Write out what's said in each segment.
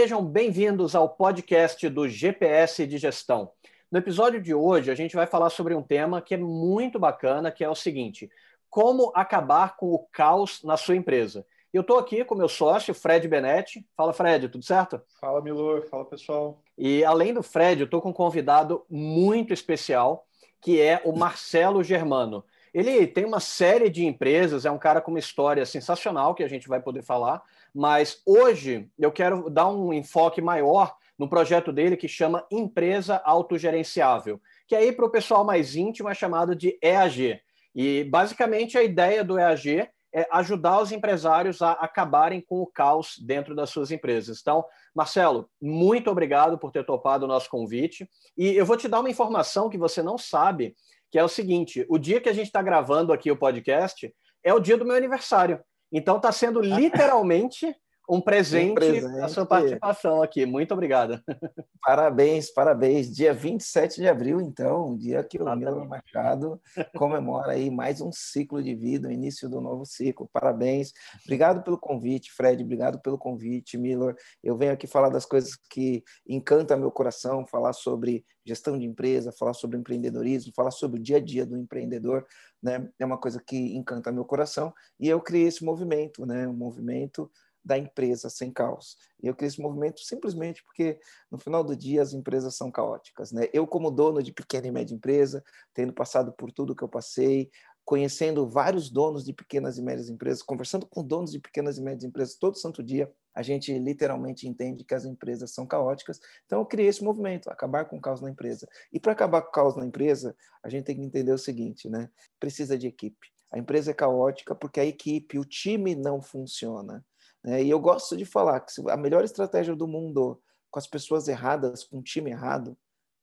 Sejam bem-vindos ao podcast do GPS de Gestão. No episódio de hoje, a gente vai falar sobre um tema que é muito bacana, que é o seguinte: como acabar com o caos na sua empresa. Eu estou aqui com meu sócio, Fred Benetti. Fala, Fred, tudo certo? Fala, Milor. Fala, pessoal. E além do Fred, eu estou com um convidado muito especial, que é o Marcelo Germano. Ele tem uma série de empresas, é um cara com uma história sensacional que a gente vai poder falar, mas hoje eu quero dar um enfoque maior no projeto dele que chama Empresa Autogerenciável, que aí para o pessoal mais íntimo é chamado de EAG. E basicamente a ideia do EAG é ajudar os empresários a acabarem com o caos dentro das suas empresas. Então, Marcelo, muito obrigado por ter topado o nosso convite. E eu vou te dar uma informação que você não sabe, que é o seguinte: o dia que a gente está gravando aqui o podcast é o dia do meu aniversário. Então está sendo literalmente um presente, um presente a sua participação aqui. Muito obrigado. Parabéns, parabéns. Dia 27 de abril, então, dia que o Milan Machado comemora aí mais um ciclo de vida, o início do novo ciclo. Parabéns. Obrigado pelo convite, Fred. Obrigado pelo convite, Miller. Eu venho aqui falar das coisas que encantam meu coração, falar sobre gestão de empresa, falar sobre empreendedorismo, falar sobre o dia a dia do empreendedor, né? É uma coisa que encanta meu coração e eu criei esse movimento, né? Um movimento da empresa sem caos. E eu criei esse movimento simplesmente porque, no final do dia, as empresas são caóticas. Né? Eu, como dono de pequena e média empresa, tendo passado por tudo que eu passei, conhecendo vários donos de pequenas e médias empresas, conversando com donos de pequenas e médias empresas todo santo dia, a gente literalmente entende que as empresas são caóticas. Então, eu criei esse movimento, acabar com o caos na empresa. E para acabar com o caos na empresa, a gente tem que entender o seguinte, né? Precisa de equipe. A empresa é caótica porque a equipe, o time não funciona. Né? E eu gosto de falar que a melhor estratégia do mundo com as pessoas erradas, com o time errado,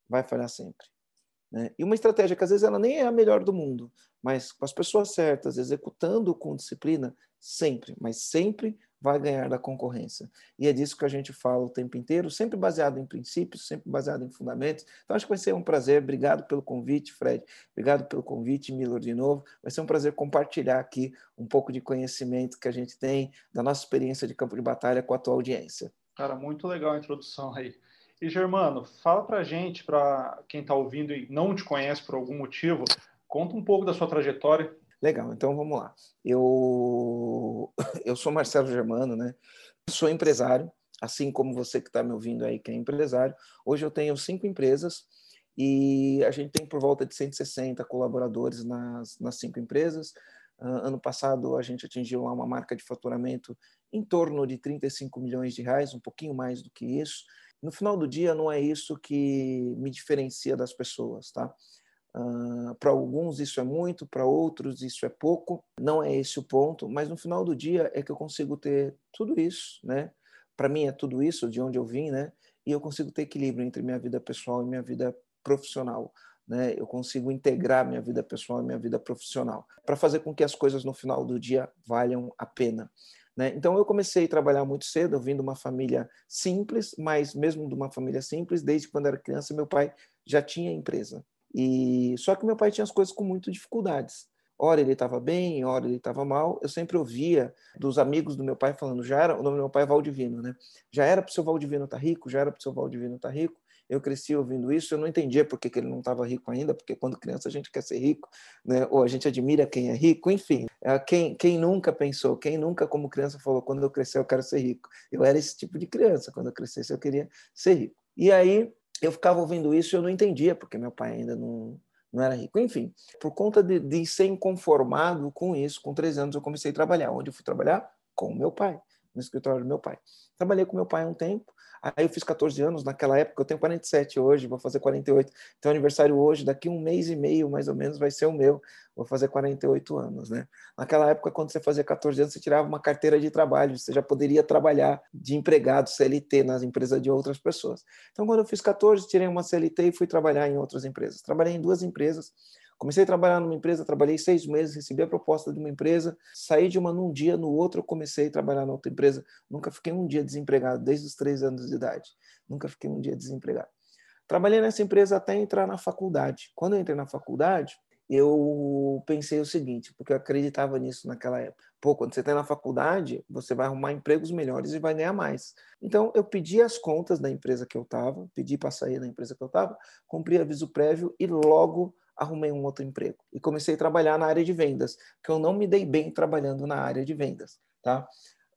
vai falhar sempre. Né? E uma estratégia que às vezes ela nem é a melhor do mundo, mas com as pessoas certas, executando com disciplina, sempre, mas sempre vai ganhar da concorrência. E é disso que a gente fala o tempo inteiro, sempre baseado em princípios, sempre baseado em fundamentos. Então, acho que vai ser um prazer. Obrigado pelo convite, Fred. Obrigado pelo convite, Miller, de novo. Vai ser um prazer compartilhar aqui um pouco de conhecimento que a gente tem da nossa experiência de campo de batalha com a tua audiência. Cara, muito legal a introdução aí. E, Germano, fala para gente, para quem está ouvindo e não te conhece por algum motivo, conta um pouco da sua trajetória Legal, então vamos lá. Eu, eu sou Marcelo Germano, né? Sou empresário, assim como você que está me ouvindo aí, que é empresário. Hoje eu tenho cinco empresas e a gente tem por volta de 160 colaboradores nas, nas cinco empresas. Uh, ano passado a gente atingiu lá uma marca de faturamento em torno de 35 milhões de reais, um pouquinho mais do que isso. No final do dia, não é isso que me diferencia das pessoas, tá? Uh, para alguns isso é muito, para outros isso é pouco. Não é esse o ponto, mas no final do dia é que eu consigo ter tudo isso, né? Para mim é tudo isso de onde eu vim, né? E eu consigo ter equilíbrio entre minha vida pessoal e minha vida profissional. Né? Eu consigo integrar minha vida pessoal e minha vida profissional para fazer com que as coisas no final do dia valham a pena. Né? Então eu comecei a trabalhar muito cedo, eu vim de uma família simples, mas mesmo de uma família simples, desde quando era criança, meu pai já tinha empresa. E só que meu pai tinha as coisas com muitas dificuldades. Ora ele estava bem, ora ele estava mal. Eu sempre ouvia dos amigos do meu pai falando, já era, o nome do meu pai é Valdivino, né? Já era para o seu Valdivino estar tá rico, já era para o seu Valdivino estar tá rico. Eu cresci ouvindo isso, eu não entendia por que, que ele não estava rico ainda, porque quando criança a gente quer ser rico, né? ou a gente admira quem é rico, enfim. É, quem, quem nunca pensou, quem nunca como criança falou, quando eu crescer eu quero ser rico. Eu era esse tipo de criança, quando eu crescesse eu queria ser rico. E aí eu ficava ouvindo isso e eu não entendia, porque meu pai ainda não, não era rico. Enfim, por conta de, de ser inconformado com isso, com 13 anos eu comecei a trabalhar. Onde eu fui trabalhar? Com meu pai, no escritório do meu pai. Trabalhei com meu pai um tempo, Aí eu fiz 14 anos naquela época, eu tenho 47 hoje, vou fazer 48. Então, aniversário hoje, daqui um mês e meio, mais ou menos, vai ser o meu. Vou fazer 48 anos, né? Naquela época, quando você fazia 14 anos, você tirava uma carteira de trabalho, você já poderia trabalhar de empregado CLT nas empresas de outras pessoas. Então, quando eu fiz 14, tirei uma CLT e fui trabalhar em outras empresas. Trabalhei em duas empresas Comecei a trabalhar numa empresa, trabalhei seis meses, recebi a proposta de uma empresa, saí de uma num dia, no outro eu comecei a trabalhar na outra empresa. Nunca fiquei um dia desempregado, desde os três anos de idade. Nunca fiquei um dia desempregado. Trabalhei nessa empresa até entrar na faculdade. Quando eu entrei na faculdade, eu pensei o seguinte, porque eu acreditava nisso naquela época. Pô, quando você está na faculdade, você vai arrumar empregos melhores e vai ganhar mais. Então, eu pedi as contas da empresa que eu estava, pedi para sair da empresa que eu estava, cumpri aviso prévio e logo arrumei um outro emprego. E comecei a trabalhar na área de vendas, que eu não me dei bem trabalhando na área de vendas. Tá?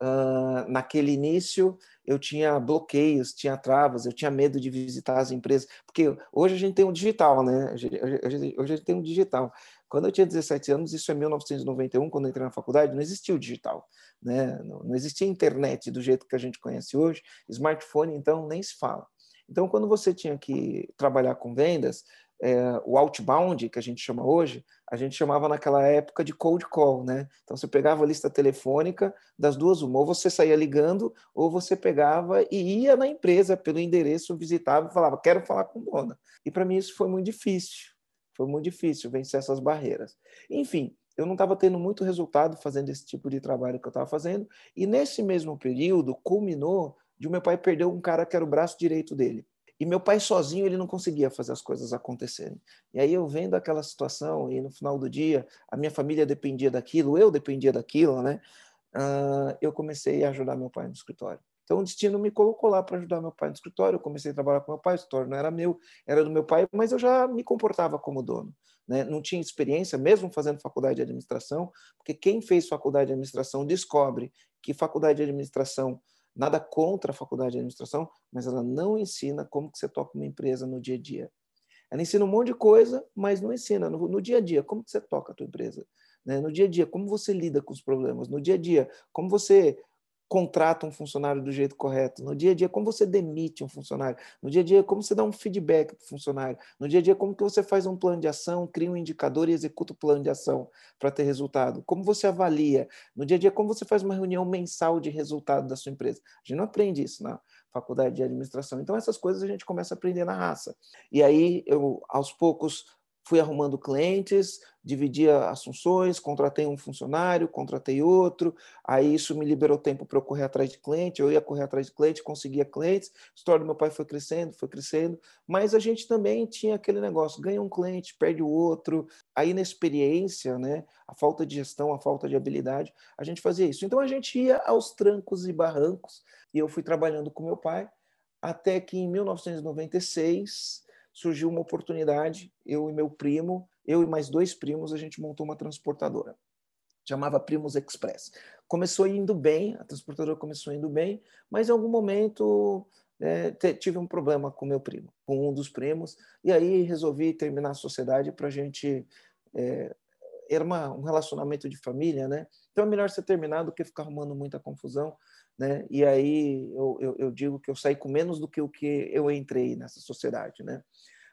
Uh, naquele início eu tinha bloqueios, tinha travas, eu tinha medo de visitar as empresas, porque hoje a gente tem um digital, né? Hoje, hoje, hoje a gente tem um digital. Quando eu tinha 17 anos, isso é 1991, quando eu entrei na faculdade, não existia o digital, né? Não, não existia internet do jeito que a gente conhece hoje, smartphone então nem se fala. Então, quando você tinha que trabalhar com vendas, é, o outbound, que a gente chama hoje, a gente chamava naquela época de cold call, né? Então você pegava a lista telefônica das duas, uma, ou você saía ligando, ou você pegava e ia na empresa pelo endereço, visitava e falava, quero falar com dona. E para mim isso foi muito difícil, foi muito difícil vencer essas barreiras. Enfim, eu não estava tendo muito resultado fazendo esse tipo de trabalho que eu estava fazendo, e nesse mesmo período culminou de o meu pai perder um cara que era o braço direito dele. E meu pai sozinho ele não conseguia fazer as coisas acontecerem. E aí eu vendo aquela situação e no final do dia a minha família dependia daquilo, eu dependia daquilo, né? Uh, eu comecei a ajudar meu pai no escritório. Então o destino me colocou lá para ajudar meu pai no escritório. Eu comecei a trabalhar com meu pai, o escritório não era meu, era do meu pai, mas eu já me comportava como dono. Né? Não tinha experiência, mesmo fazendo faculdade de administração, porque quem fez faculdade de administração descobre que faculdade de administração Nada contra a faculdade de administração, mas ela não ensina como que você toca uma empresa no dia a dia. Ela ensina um monte de coisa, mas não ensina no, no dia a dia como que você toca a tua empresa. Né? No dia a dia, como você lida com os problemas. No dia a dia, como você contrata um funcionário do jeito correto, no dia a dia como você demite um funcionário, no dia a dia como você dá um feedback para o funcionário, no dia a dia como que você faz um plano de ação, cria um indicador e executa o plano de ação para ter resultado, como você avalia, no dia a dia como você faz uma reunião mensal de resultado da sua empresa. A gente não aprende isso na faculdade de administração. Então essas coisas a gente começa a aprender na raça. E aí eu aos poucos fui arrumando clientes, dividia as funções, contratei um funcionário, contratei outro, aí isso me liberou tempo para eu correr atrás de cliente, eu ia correr atrás de cliente, conseguia clientes, a história do meu pai foi crescendo, foi crescendo, mas a gente também tinha aquele negócio, ganha um cliente, perde o outro, aí na experiência, né, a falta de gestão, a falta de habilidade, a gente fazia isso. Então a gente ia aos trancos e barrancos, e eu fui trabalhando com meu pai, até que em 1996 surgiu uma oportunidade, eu e meu primo, eu e mais dois primos, a gente montou uma transportadora. Chamava Primos Express. Começou indo bem, a transportadora começou indo bem, mas em algum momento é, tive um problema com meu primo, com um dos primos, e aí resolvi terminar a sociedade para a gente. É, era uma, um relacionamento de família, né? Então é melhor ser terminado do que ficar arrumando muita confusão, né? E aí eu, eu, eu digo que eu saí com menos do que o que eu entrei nessa sociedade, né?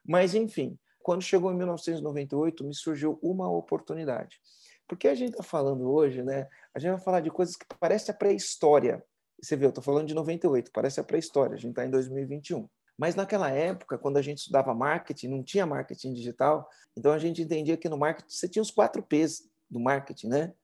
Mas, enfim, quando chegou em 1998, me surgiu uma oportunidade. Porque a gente está falando hoje, né? A gente vai falar de coisas que parecem a pré-história. Você vê, eu estou falando de 98, parece a pré-história, a gente está em 2021. Mas naquela época, quando a gente estudava marketing, não tinha marketing digital, então a gente entendia que no marketing você tinha os quatro P's do marketing, né?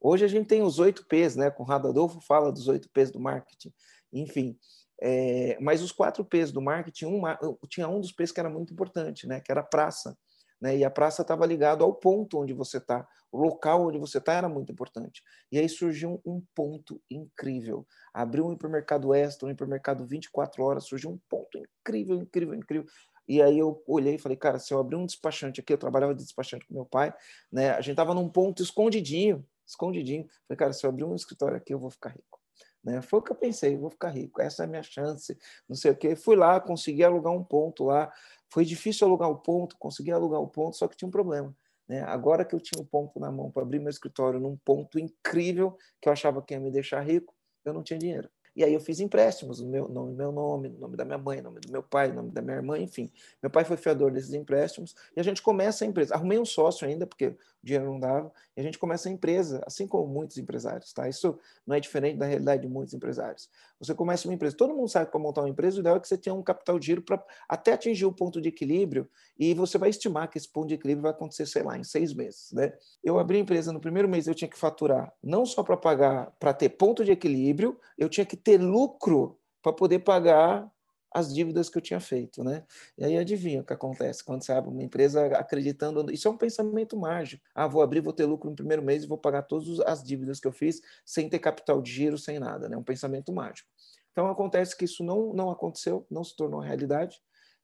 Hoje a gente tem os oito P's, né? Conrado Adolfo fala dos oito P's do marketing. Enfim, é, mas os quatro P's do marketing, um, tinha um dos P's que era muito importante, né? Que era praça. Né? E a praça estava ligado ao ponto onde você está, o local onde você está era muito importante. E aí surgiu um ponto incrível. Abriu um hipermercado extra, um hipermercado 24 horas, surgiu um ponto incrível, incrível, incrível. E aí eu olhei e falei, cara, se eu abrir um despachante aqui, eu trabalhava de despachante com meu pai, né? A gente estava num ponto escondidinho, escondidinho. Falei, cara, se eu abrir um escritório aqui, eu vou ficar rico. Né? Foi o que eu pensei, vou ficar rico, essa é a minha chance, não sei o quê. Fui lá, consegui alugar um ponto lá. Foi difícil alugar o ponto, consegui alugar o ponto, só que tinha um problema. Né? Agora que eu tinha um ponto na mão para abrir meu escritório num ponto incrível, que eu achava que ia me deixar rico, eu não tinha dinheiro. E aí eu fiz empréstimos no meu nome, meu nome, no nome da minha mãe, no nome do meu pai, no nome da minha irmã, enfim. Meu pai foi fiador desses empréstimos e a gente começa a empresa. Arrumei um sócio ainda, porque o dinheiro não dava, e a gente começa a empresa, assim como muitos empresários, tá? Isso não é diferente da realidade de muitos empresários. Você começa uma empresa, todo mundo sabe para montar uma empresa, o ideal é que você tenha um capital de giro para até atingir o ponto de equilíbrio e você vai estimar que esse ponto de equilíbrio vai acontecer, sei lá, em seis meses, né? Eu abri a empresa, no primeiro mês eu tinha que faturar, não só para pagar, para ter ponto de equilíbrio, eu tinha que ter lucro para poder pagar as dívidas que eu tinha feito, né? E aí adivinha o que acontece quando você abre uma empresa acreditando, isso é um pensamento mágico. Ah, vou abrir, vou ter lucro no primeiro mês e vou pagar todas as dívidas que eu fiz sem ter capital de giro, sem nada, né? Um pensamento mágico. Então acontece que isso não não aconteceu, não se tornou realidade.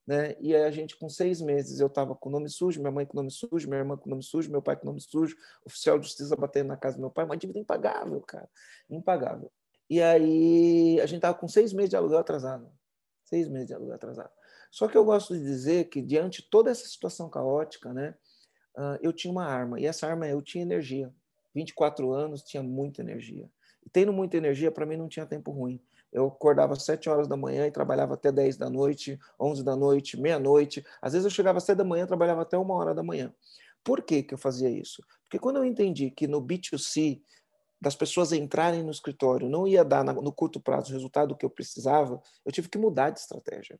Né? E aí a gente, com seis meses, eu estava com nome sujo, minha mãe com nome sujo, minha irmã com nome sujo, meu pai com nome sujo, oficial de justiça batendo na casa do meu pai, uma dívida impagável, cara, impagável. E aí a gente estava com seis meses de aluguel atrasado. Seis meses de aluguel atrasado. Só que eu gosto de dizer que, diante de toda essa situação caótica, né, uh, eu tinha uma arma. E essa arma, eu tinha energia. 24 anos, tinha muita energia. E tendo muita energia, para mim não tinha tempo ruim. Eu acordava às 7 horas da manhã e trabalhava até 10 da noite, 11 da noite, meia-noite. Às vezes eu chegava às 7 da manhã e trabalhava até uma hora da manhã. Por que, que eu fazia isso? Porque quando eu entendi que no B2C das pessoas entrarem no escritório não ia dar no curto prazo o resultado que eu precisava, eu tive que mudar de estratégia.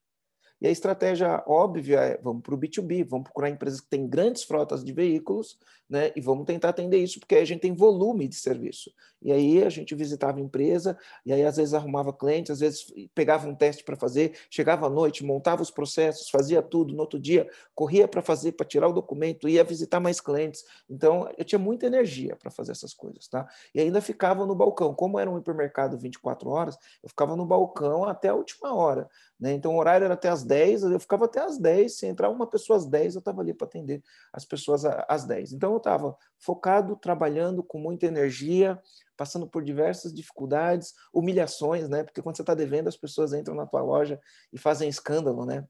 E a estratégia óbvia é vamos para o B2B, vamos procurar empresas que têm grandes frotas de veículos, né? E vamos tentar atender isso, porque aí a gente tem volume de serviço. E aí a gente visitava a empresa, e aí às vezes arrumava clientes, às vezes pegava um teste para fazer, chegava à noite, montava os processos, fazia tudo, no outro dia corria para fazer, para tirar o documento, ia visitar mais clientes. Então eu tinha muita energia para fazer essas coisas, tá? E ainda ficava no balcão. Como era um hipermercado 24 horas, eu ficava no balcão até a última hora. Né? Então, o horário era até as 10, eu ficava até as 10. Se entrar uma pessoa às 10, eu estava ali para atender as pessoas às 10. Então, eu estava focado, trabalhando com muita energia, passando por diversas dificuldades, humilhações, né? porque quando você está devendo, as pessoas entram na tua loja e fazem escândalo. Né?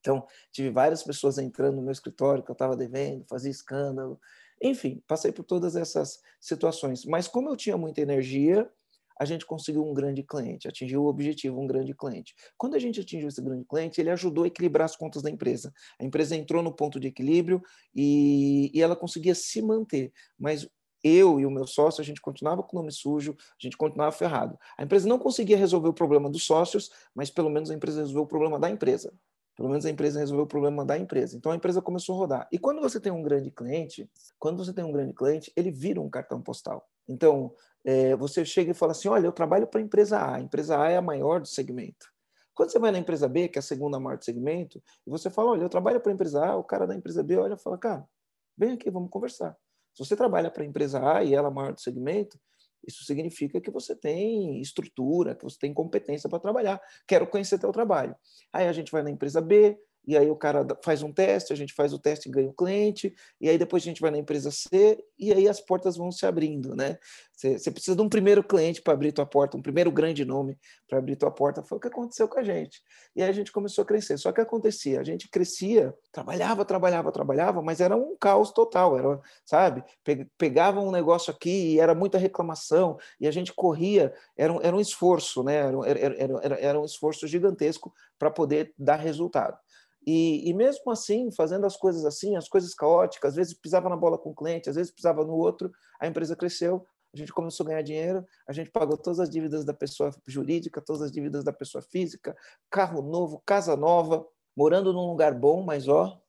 Então, tive várias pessoas entrando no meu escritório que eu estava devendo, fazia escândalo. Enfim, passei por todas essas situações. Mas, como eu tinha muita energia, a gente conseguiu um grande cliente, atingiu o objetivo, um grande cliente. Quando a gente atingiu esse grande cliente, ele ajudou a equilibrar as contas da empresa. A empresa entrou no ponto de equilíbrio e, e ela conseguia se manter, mas eu e o meu sócio, a gente continuava com o nome sujo, a gente continuava ferrado. A empresa não conseguia resolver o problema dos sócios, mas pelo menos a empresa resolveu o problema da empresa. Pelo menos a empresa resolveu o problema da empresa. Então a empresa começou a rodar. E quando você tem um grande cliente, quando você tem um grande cliente, ele vira um cartão postal. Então, é, você chega e fala assim: olha, eu trabalho para a empresa A, a empresa A é a maior do segmento. Quando você vai na empresa B, que é a segunda maior do segmento, e você fala: olha, eu trabalho para a empresa A, o cara da empresa B olha e fala: cara, vem aqui, vamos conversar. Se você trabalha para a empresa A e ela é a maior do segmento, isso significa que você tem estrutura, que você tem competência para trabalhar. Quero conhecer teu trabalho. Aí a gente vai na empresa B, e aí o cara faz um teste, a gente faz o teste e ganha o cliente, e aí depois a gente vai na empresa C, e aí as portas vão se abrindo, né? Você, precisa de um primeiro cliente para abrir tua porta, um primeiro grande nome para abrir tua porta. Foi o que aconteceu com a gente. E aí a gente começou a crescer. Só que acontecia, a gente crescia, trabalhava, trabalhava, trabalhava, mas era um caos total, era, sabe? Pegava um negócio aqui e era muita reclamação, e a gente corria, era um, era um esforço, né? Era, era, era, era um esforço gigantesco para poder dar resultado. E, e, mesmo assim, fazendo as coisas assim, as coisas caóticas, às vezes pisava na bola com o cliente, às vezes pisava no outro, a empresa cresceu, a gente começou a ganhar dinheiro, a gente pagou todas as dívidas da pessoa jurídica, todas as dívidas da pessoa física, carro novo, casa nova, morando num lugar bom, mas ó,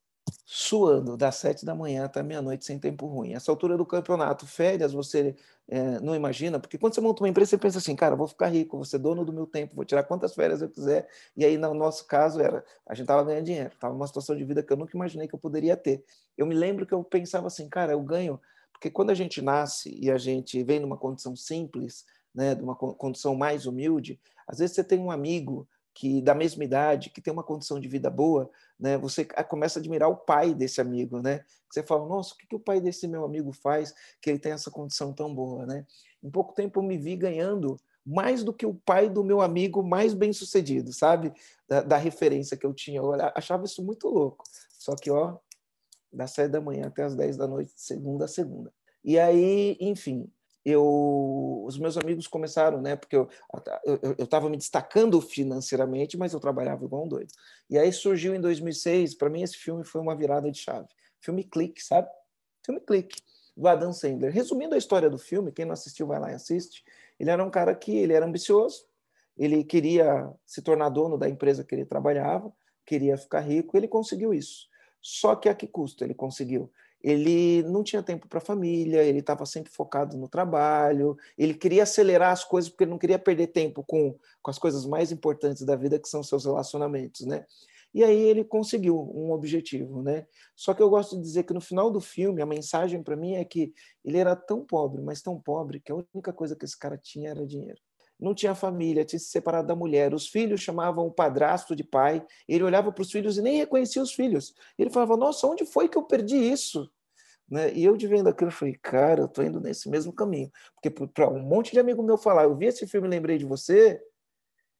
suando das sete da manhã até meia-noite sem tempo ruim. Essa altura do campeonato, férias, você é, não imagina, porque quando você monta uma empresa, você pensa assim, cara, vou ficar rico, vou ser dono do meu tempo, vou tirar quantas férias eu quiser. E aí, no nosso caso, era a gente estava ganhando dinheiro, estava numa situação de vida que eu nunca imaginei que eu poderia ter. Eu me lembro que eu pensava assim, cara, eu ganho, porque quando a gente nasce e a gente vem numa condição simples, né, de uma condição mais humilde, às vezes você tem um amigo que da mesma idade, que tem uma condição de vida boa, né, você começa a admirar o pai desse amigo, né? Você fala, nossa, o que, que o pai desse meu amigo faz que ele tem essa condição tão boa, né? Em pouco tempo eu me vi ganhando mais do que o pai do meu amigo mais bem sucedido, sabe? Da, da referência que eu tinha. Eu achava isso muito louco. Só que, ó, das sete da manhã até as dez da noite, segunda a segunda. E aí, enfim, eu, os meus amigos começaram, né? Porque eu estava me destacando financeiramente, mas eu trabalhava igual um doido. E aí surgiu em 2006, para mim esse filme foi uma virada de chave. Filme Clique, sabe? Filme Clique, do Adam Sandler. Resumindo a história do filme, quem não assistiu vai lá e assiste. Ele era um cara que ele era ambicioso, ele queria se tornar dono da empresa que ele trabalhava, queria ficar rico, ele conseguiu isso. Só que a que custo ele conseguiu? Ele não tinha tempo para a família, ele estava sempre focado no trabalho, ele queria acelerar as coisas porque ele não queria perder tempo com, com as coisas mais importantes da vida, que são seus relacionamentos, né? E aí ele conseguiu um objetivo, né? Só que eu gosto de dizer que no final do filme, a mensagem para mim é que ele era tão pobre, mas tão pobre, que a única coisa que esse cara tinha era dinheiro não tinha família, tinha se separado da mulher. Os filhos chamavam o padrasto de pai. Ele olhava para os filhos e nem reconhecia os filhos. Ele falava: Nossa, onde foi que eu perdi isso? Né? E eu de vendo aquilo, falei, cara, eu estou indo nesse mesmo caminho. Porque para um monte de amigo meu falar, eu vi esse filme e lembrei de você,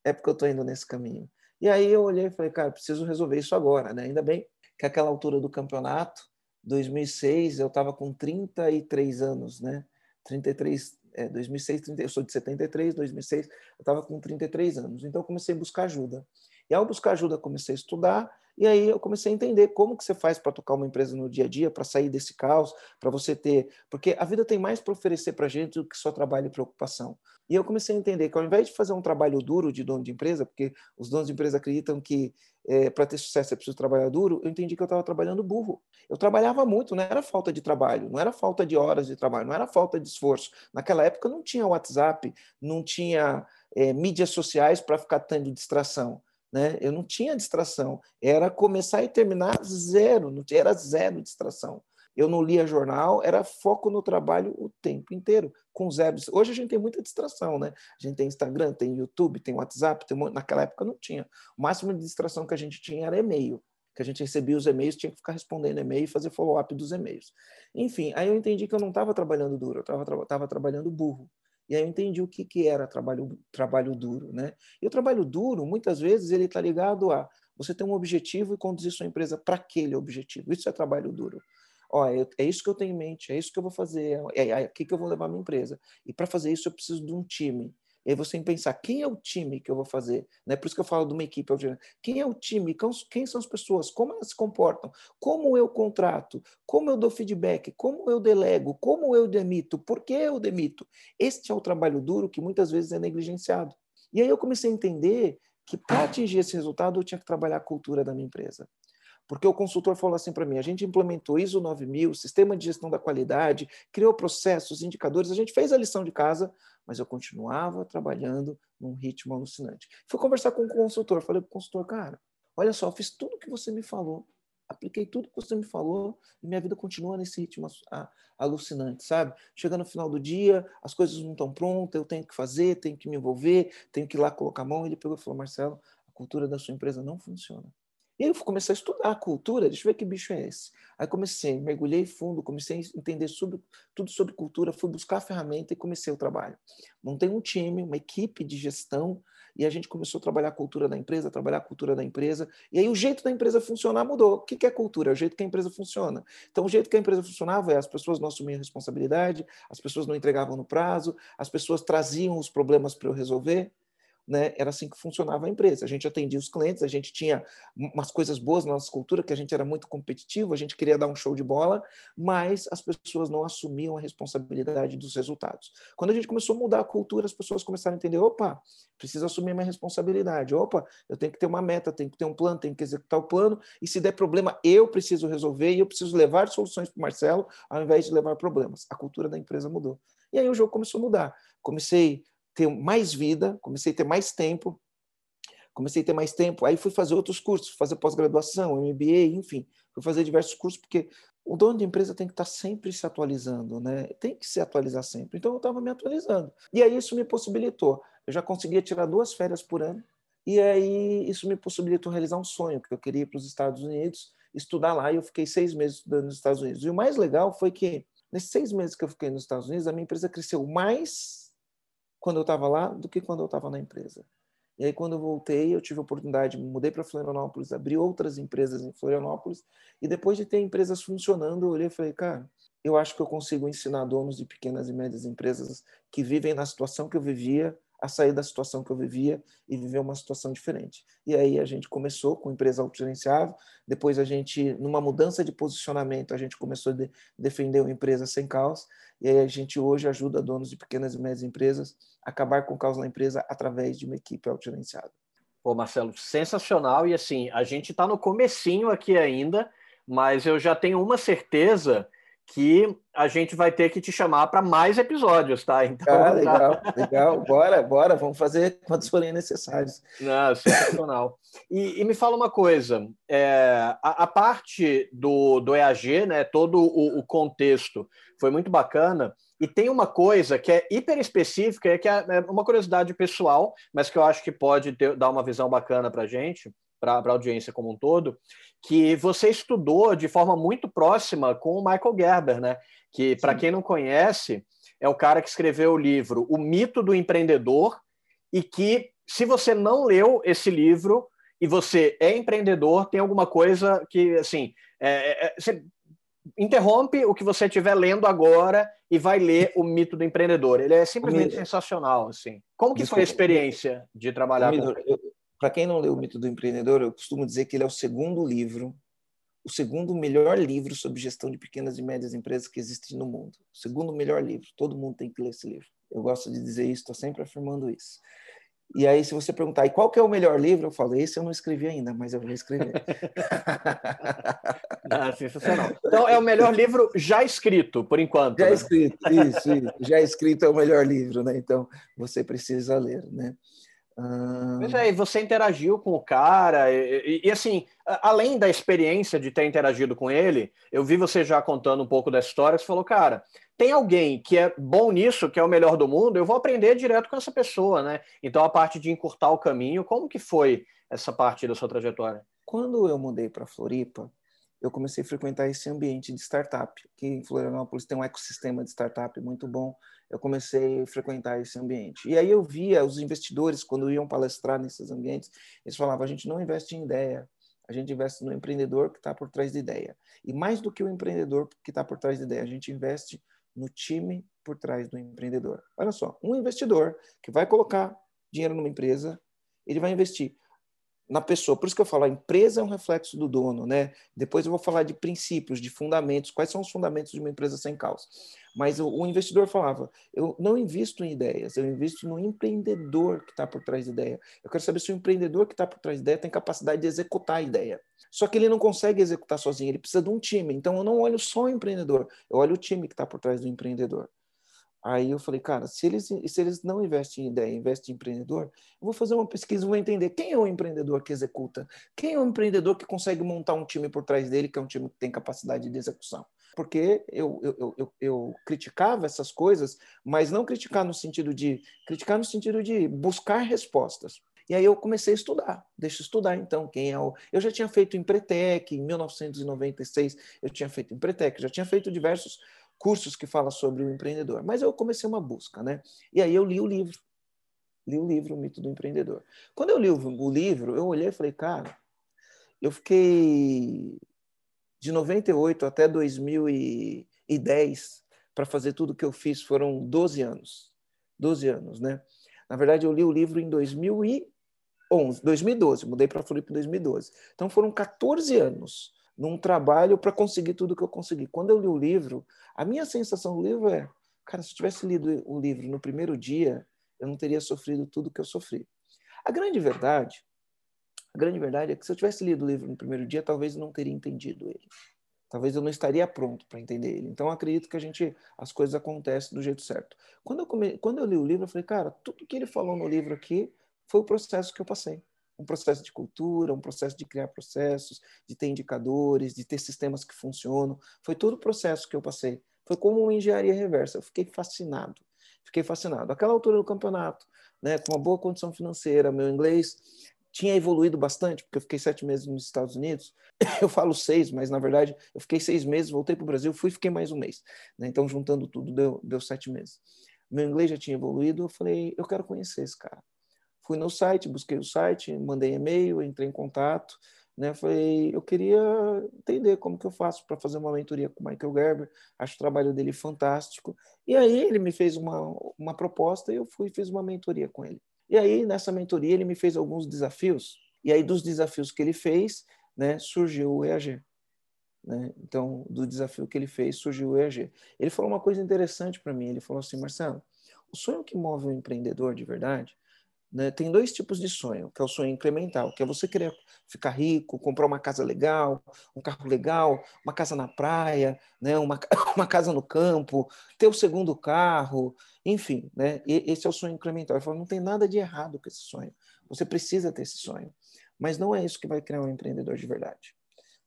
é porque eu estou indo nesse caminho. E aí eu olhei e falei, cara, preciso resolver isso agora. Né? Ainda bem que aquela altura do campeonato, 2006, eu estava com 33 anos, né? 33, é, 2006, 30, eu sou de 73, 2006, eu estava com 33 anos. Então eu comecei a buscar ajuda. E ao buscar ajuda, comecei a estudar e aí eu comecei a entender como que você faz para tocar uma empresa no dia a dia, para sair desse caos, para você ter, porque a vida tem mais para oferecer para a gente do que só trabalho e preocupação. E eu comecei a entender que ao invés de fazer um trabalho duro de dono de empresa, porque os donos de empresa acreditam que é, para ter sucesso é preciso trabalhar duro, eu entendi que eu estava trabalhando burro. Eu trabalhava muito, não era falta de trabalho, não era falta de horas de trabalho, não era falta de esforço. Naquela época não tinha WhatsApp, não tinha é, mídias sociais para ficar tendo distração. Né? Eu não tinha distração, era começar e terminar zero, não era zero distração. Eu não lia jornal, era foco no trabalho o tempo inteiro, com zero. Hoje a gente tem muita distração, né? A gente tem Instagram, tem YouTube, tem WhatsApp, tem... naquela época não tinha. O máximo de distração que a gente tinha era e-mail, que a gente recebia os e-mails, tinha que ficar respondendo e-mail e fazer follow-up dos e-mails. Enfim, aí eu entendi que eu não estava trabalhando duro, eu estava trabalhando burro. E aí eu entendi o que, que era trabalho, trabalho duro. Né? E o trabalho duro, muitas vezes, ele está ligado a você ter um objetivo e conduzir sua empresa para aquele objetivo. Isso é trabalho duro. Ó, é, é isso que eu tenho em mente, é isso que eu vou fazer, é, é aqui que eu vou levar minha empresa. E para fazer isso eu preciso de um time. E aí você tem que pensar, quem é o time que eu vou fazer? Né? Por isso que eu falo de uma equipe. Quem é o time? Quem são as pessoas? Como elas se comportam? Como eu contrato? Como eu dou feedback? Como eu delego? Como eu demito? Por que eu demito? Este é o trabalho duro que muitas vezes é negligenciado. E aí eu comecei a entender que para atingir esse resultado eu tinha que trabalhar a cultura da minha empresa. Porque o consultor falou assim para mim: a gente implementou ISO 9000, sistema de gestão da qualidade, criou processos, indicadores, a gente fez a lição de casa, mas eu continuava trabalhando num ritmo alucinante. Fui conversar com o consultor, falei para o consultor, cara, olha só, fiz tudo o que você me falou, apliquei tudo que você me falou e minha vida continua nesse ritmo alucinante, sabe? Chega no final do dia, as coisas não estão prontas, eu tenho que fazer, tenho que me envolver, tenho que ir lá colocar a mão. Ele pegou e falou, Marcelo, a cultura da sua empresa não funciona. E aí eu comecei a estudar a cultura, deixa eu ver que bicho é esse. Aí comecei, mergulhei fundo, comecei a entender sobre, tudo sobre cultura, fui buscar a ferramenta e comecei o trabalho. Montei um time, uma equipe de gestão, e a gente começou a trabalhar a cultura da empresa, trabalhar a cultura da empresa, e aí o jeito da empresa funcionar mudou. O que é cultura? É o jeito que a empresa funciona. Então, o jeito que a empresa funcionava é as pessoas não assumiam responsabilidade, as pessoas não entregavam no prazo, as pessoas traziam os problemas para eu resolver, né, era assim que funcionava a empresa. A gente atendia os clientes, a gente tinha umas coisas boas na nossa cultura, que a gente era muito competitivo, a gente queria dar um show de bola, mas as pessoas não assumiam a responsabilidade dos resultados. Quando a gente começou a mudar a cultura, as pessoas começaram a entender: opa, preciso assumir minha responsabilidade, opa, eu tenho que ter uma meta, tenho que ter um plano, tenho que executar o plano, e se der problema, eu preciso resolver e eu preciso levar soluções para o Marcelo, ao invés de levar problemas. A cultura da empresa mudou. E aí o jogo começou a mudar. Comecei ter mais vida, comecei a ter mais tempo, comecei a ter mais tempo, aí fui fazer outros cursos, fazer pós-graduação, MBA, enfim, fui fazer diversos cursos, porque o dono de empresa tem que estar sempre se atualizando, né? Tem que se atualizar sempre. Então eu estava me atualizando. E aí isso me possibilitou. Eu já conseguia tirar duas férias por ano, e aí isso me possibilitou realizar um sonho, que eu queria ir para os Estados Unidos, estudar lá, e eu fiquei seis meses estudando nos Estados Unidos. E o mais legal foi que, nesses seis meses que eu fiquei nos Estados Unidos, a minha empresa cresceu mais quando eu estava lá do que quando eu estava na empresa. E aí, quando eu voltei, eu tive a oportunidade, mudei para Florianópolis, abri outras empresas em Florianópolis, e depois de ter empresas funcionando, eu olhei e falei, cara, eu acho que eu consigo ensinar donos de pequenas e médias empresas que vivem na situação que eu vivia a sair da situação que eu vivia e viver uma situação diferente. E aí a gente começou com empresa autogerenciável, depois a gente, numa mudança de posicionamento, a gente começou a de, defender uma empresa sem caos, e aí a gente hoje ajuda donos de pequenas e médias empresas a acabar com o caos na empresa através de uma equipe autogerenciada. Pô, Marcelo, sensacional, e assim, a gente está no comecinho aqui ainda, mas eu já tenho uma certeza que a gente vai ter que te chamar para mais episódios, tá? Então, ah, legal, legal. Bora, bora, vamos fazer quantos forem necessários. Não, sensacional. E, e me fala uma coisa, é, a, a, parte do, do EAG, né, todo o, o, contexto foi muito bacana, e tem uma coisa que é hiper específica, que é, é uma curiosidade pessoal, mas que eu acho que pode ter, dar uma visão bacana para a gente, para a audiência como um todo, que você estudou de forma muito próxima com o Michael Gerber, né? Que, para quem não conhece, é o cara que escreveu o livro O Mito do Empreendedor, e que, se você não leu esse livro e você é empreendedor, tem alguma coisa que, assim, é, é, você interrompe o que você estiver lendo agora e vai ler o Mito do Empreendedor. Ele é simplesmente sensacional, assim. Como que Desculpa, foi a experiência de trabalhar com... Eu, para quem não leu o Mito do Empreendedor, eu costumo dizer que ele é o segundo livro, o segundo melhor livro sobre gestão de pequenas e médias empresas que existe no mundo. O segundo melhor livro. Todo mundo tem que ler esse livro. Eu gosto de dizer isso, estou sempre afirmando isso. E aí, se você perguntar, e qual que é o melhor livro? Eu falo, esse eu não escrevi ainda, mas eu vou escrever. ah, sensacional. Então, é o melhor livro já escrito, por enquanto. Já né? escrito, isso, isso. Já escrito é o melhor livro, né? Então, você precisa ler, né? Pois é, e você interagiu com o cara, e, e, e, assim, além da experiência de ter interagido com ele, eu vi você já contando um pouco da história, você falou, cara, tem alguém que é bom nisso, que é o melhor do mundo, eu vou aprender direto com essa pessoa, né? Então a parte de encurtar o caminho, como que foi essa parte da sua trajetória? Quando eu mudei para Floripa, eu comecei a frequentar esse ambiente de startup, que em Florianópolis tem um ecossistema de startup muito bom. Eu comecei a frequentar esse ambiente. E aí eu via os investidores, quando iam palestrar nesses ambientes, eles falavam: a gente não investe em ideia, a gente investe no empreendedor que está por trás da ideia. E mais do que o empreendedor que está por trás da ideia, a gente investe no time por trás do empreendedor. Olha só, um investidor que vai colocar dinheiro numa empresa, ele vai investir na pessoa. Por isso que eu falo, a empresa é um reflexo do dono, né? Depois eu vou falar de princípios, de fundamentos, quais são os fundamentos de uma empresa sem causa. Mas o, o investidor falava, eu não invisto em ideias, eu invisto no empreendedor que está por trás da ideia. Eu quero saber se o empreendedor que está por trás da ideia tem capacidade de executar a ideia. Só que ele não consegue executar sozinho, ele precisa de um time. Então eu não olho só o empreendedor, eu olho o time que está por trás do empreendedor. Aí eu falei, cara, se eles, se eles não investem em ideia, investem em empreendedor, eu vou fazer uma pesquisa, vou entender quem é o empreendedor que executa, quem é o empreendedor que consegue montar um time por trás dele, que é um time que tem capacidade de execução. Porque eu, eu, eu, eu criticava essas coisas, mas não criticar no sentido de criticar no sentido de buscar respostas. E aí eu comecei a estudar. Deixa eu estudar então quem é o. Eu já tinha feito Empretec, em 1996, eu tinha feito Empretec, já tinha feito diversos cursos que falam sobre o empreendedor. Mas eu comecei uma busca, né? E aí eu li o livro. Li o livro, O Mito do Empreendedor. Quando eu li o, o livro, eu olhei e falei, cara, eu fiquei de 98 até 2010 para fazer tudo que eu fiz, foram 12 anos. 12 anos, né? Na verdade, eu li o livro em 2011, 2012, mudei para Floripa em 2012. Então foram 14 anos num trabalho para conseguir tudo que eu consegui. Quando eu li o livro, a minha sensação do livro é, cara, se eu tivesse lido o livro no primeiro dia, eu não teria sofrido tudo que eu sofri. A grande verdade, a grande verdade é que se eu tivesse lido o livro no primeiro dia, talvez eu não teria entendido ele. Talvez eu não estaria pronto para entender ele. Então, acredito que a gente, as coisas acontecem do jeito certo. Quando eu, come, quando eu li o livro, eu falei, cara, tudo que ele falou no livro aqui foi o processo que eu passei um processo de cultura, um processo de criar processos, de ter indicadores, de ter sistemas que funcionam. Foi todo o processo que eu passei. Foi como uma engenharia reversa. Eu fiquei fascinado. Fiquei fascinado. Aquela altura do campeonato, né, com uma boa condição financeira, meu inglês tinha evoluído bastante, porque eu fiquei sete meses nos Estados Unidos. Eu falo seis, mas na verdade eu fiquei seis meses, voltei para o Brasil, fui e fiquei mais um mês. Né? Então, juntando tudo, deu, deu sete meses. Meu inglês já tinha evoluído, eu falei, eu quero conhecer esse cara. Fui no site, busquei o site, mandei e-mail, entrei em contato, né? Falei, eu queria entender como que eu faço para fazer uma mentoria com o Michael Gerber. Acho o trabalho dele fantástico. E aí ele me fez uma, uma proposta e eu fui fiz uma mentoria com ele. E aí nessa mentoria ele me fez alguns desafios. E aí dos desafios que ele fez, né, surgiu o EAG. Né? Então, do desafio que ele fez, surgiu o EAG. Ele falou uma coisa interessante para mim. Ele falou assim, Marcelo, o sonho que move um empreendedor de verdade né, tem dois tipos de sonho, que é o sonho incremental, que é você querer ficar rico, comprar uma casa legal, um carro legal, uma casa na praia, né, uma, uma casa no campo, ter o segundo carro, enfim, né, esse é o sonho incremental. Eu falo, não tem nada de errado com esse sonho. Você precisa ter esse sonho, mas não é isso que vai criar um empreendedor de verdade.